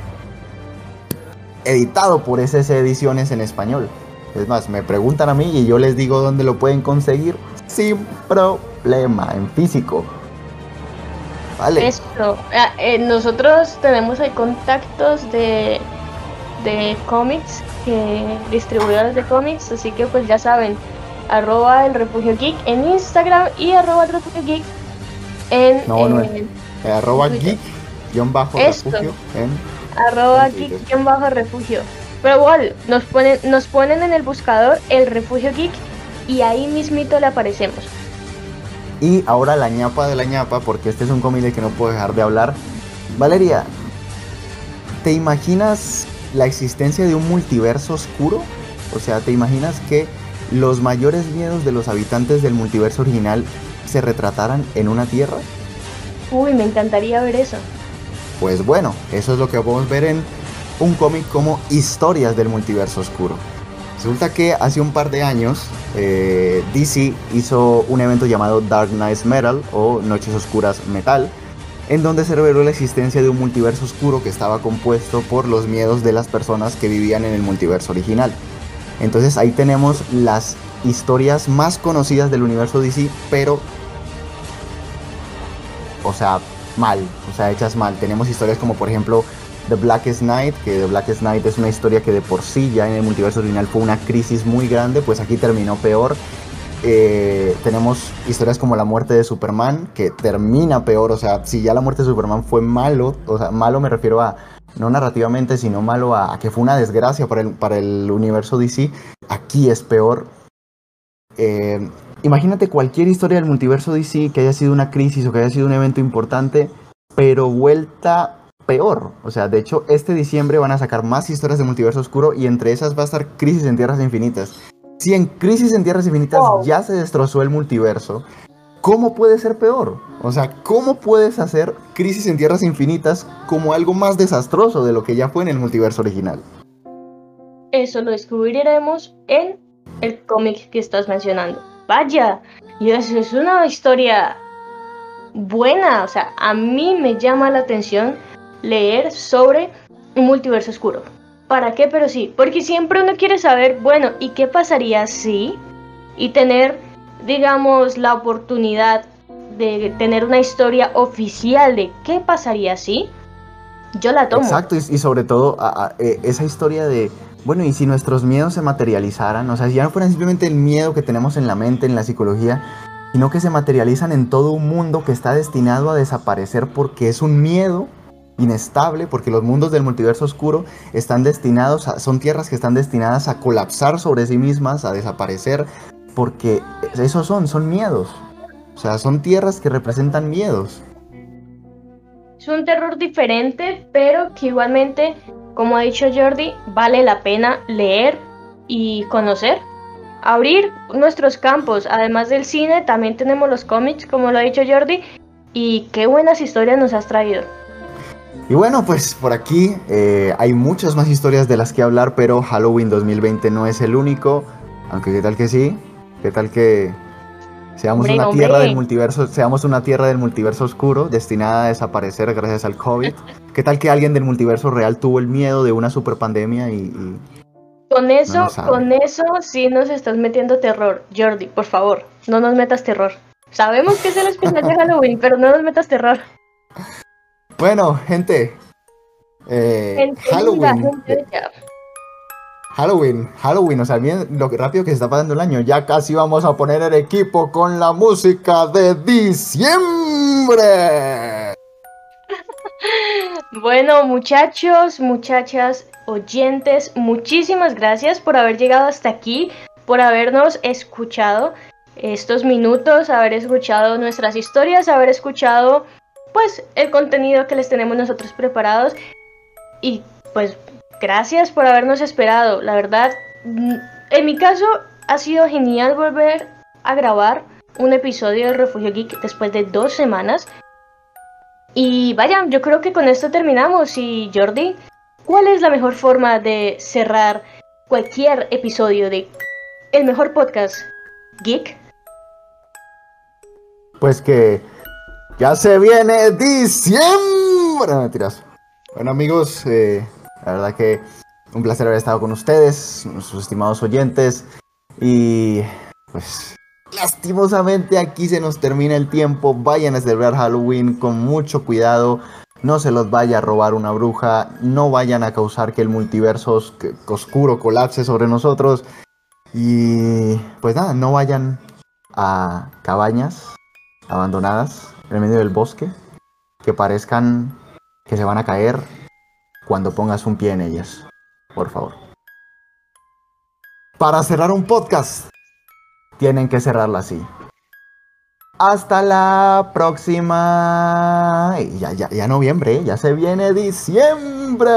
S2: editado por SS Ediciones en español. Es más, me preguntan a mí y yo les digo dónde lo pueden conseguir sin problema, en físico.
S1: Vale. Ah, eh, nosotros tenemos ahí contactos de, de cómics, que, distribuidores de cómics, así que pues ya saben, arroba el refugio geek en Instagram y arroba el refugio geek en...
S2: No, no, eh, arroba geek, guion bajo refugio en
S1: arroba geek bajo refugio. Pero igual, nos ponen, nos ponen en el buscador el refugio geek y ahí mismito le aparecemos.
S2: Y ahora la ñapa de la ñapa, porque este es un cómic que no puedo dejar de hablar. Valeria, ¿te imaginas la existencia de un multiverso oscuro? O sea, ¿te imaginas que los mayores miedos de los habitantes del multiverso original se retrataran en una tierra?
S1: Uy, me encantaría ver eso.
S2: Pues bueno, eso es lo que podemos ver en un cómic como Historias del Multiverso Oscuro. Resulta que hace un par de años eh, DC hizo un evento llamado Dark Knights Metal o Noches Oscuras Metal, en donde se reveló la existencia de un multiverso oscuro que estaba compuesto por los miedos de las personas que vivían en el multiverso original. Entonces ahí tenemos las historias más conocidas del universo DC, pero... O sea, mal, o sea, hechas mal. Tenemos historias como por ejemplo The Blackest Night, que The Blackest Night es una historia que de por sí ya en el multiverso original fue una crisis muy grande, pues aquí terminó peor. Eh, tenemos historias como la muerte de Superman, que termina peor, o sea, si ya la muerte de Superman fue malo, o sea, malo me refiero a, no narrativamente, sino malo a, que fue una desgracia para el, para el universo DC, aquí es peor. Eh, imagínate cualquier historia del multiverso DC que haya sido una crisis o que haya sido un evento importante, pero vuelta peor. O sea, de hecho, este diciembre van a sacar más historias de multiverso oscuro y entre esas va a estar Crisis en Tierras Infinitas. Si en Crisis en Tierras Infinitas ya se destrozó el multiverso, ¿cómo puede ser peor? O sea, ¿cómo puedes hacer Crisis en Tierras Infinitas como algo más desastroso de lo que ya fue en el multiverso original?
S1: Eso lo descubriremos en el cómic que estás mencionando vaya, y eso es una historia buena, o sea, a mí me llama la atención leer sobre un multiverso oscuro. ¿Para qué? Pero sí, porque siempre uno quiere saber, bueno, ¿y qué pasaría si? Y tener, digamos, la oportunidad de tener una historia oficial de qué pasaría si, yo la tomo.
S2: Exacto, y, sobre todo eh, esa historia de bueno, y si nuestros miedos se materializaran, o sea, ya no fueran simplemente el miedo que tenemos en la mente, en la psicología, sino que se materializan en todo un mundo que está destinado a desaparecer porque es un miedo inestable, porque los mundos del multiverso oscuro están destinados a, son tierras que están destinadas a colapsar sobre sí mismas, a desaparecer, porque esos son, son miedos. O sea, son tierras que representan miedos.
S1: Es un terror diferente, pero que igualmente, como ha dicho Jordi, vale la pena leer y conocer. Abrir nuestros campos, además del cine, también tenemos los cómics, como lo ha dicho Jordi, y qué buenas historias nos has traído.
S2: Y bueno, pues por aquí eh, hay muchas más historias de las que hablar, pero Halloween 2020 no es el único. Aunque qué tal que sí, qué tal que seamos una tierra del multiverso, seamos una tierra del multiverso oscuro destinada a desaparecer gracias al COVID. ¿Qué tal que alguien del multiverso real tuvo el miedo de una super pandemia y,
S1: con eso, con eso sí nos estás metiendo terror, Jordi, por favor, no nos metas terror. Sabemos que es el especial de Halloween, pero no nos metas terror.
S2: Bueno, gente. Eh, Halloween. Halloween, Halloween, o sea, bien lo rápido que se está pasando el año. Ya casi vamos a poner el equipo con la música de diciembre.
S1: bueno, muchachos, muchachas, oyentes, muchísimas gracias por haber llegado hasta aquí, por habernos escuchado estos minutos, haber escuchado nuestras historias, haber escuchado pues el contenido que les tenemos nosotros preparados y pues gracias por habernos esperado. La verdad, mm, en mi caso ha sido genial volver a grabar un episodio de Refugio Geek después de dos semanas. Y vaya, yo creo que con esto terminamos. Y Jordi, ¿cuál es la mejor forma de cerrar cualquier episodio de el mejor podcast geek?
S2: Pues que ya se viene diciembre. Mentiras. Bueno amigos, eh, la verdad que un placer haber estado con ustedes, nuestros estimados oyentes. Y pues lastimosamente aquí se nos termina el tiempo. Vayan a celebrar Halloween con mucho cuidado. No se los vaya a robar una bruja. No vayan a causar que el multiverso oscuro colapse sobre nosotros. Y pues nada, no vayan a cabañas abandonadas en el medio del bosque que parezcan que se van a caer cuando pongas un pie en ellas. Por favor. Para cerrar un podcast, tienen que cerrarla así. Hasta la próxima. Ya, ya, ya noviembre, ya se viene diciembre.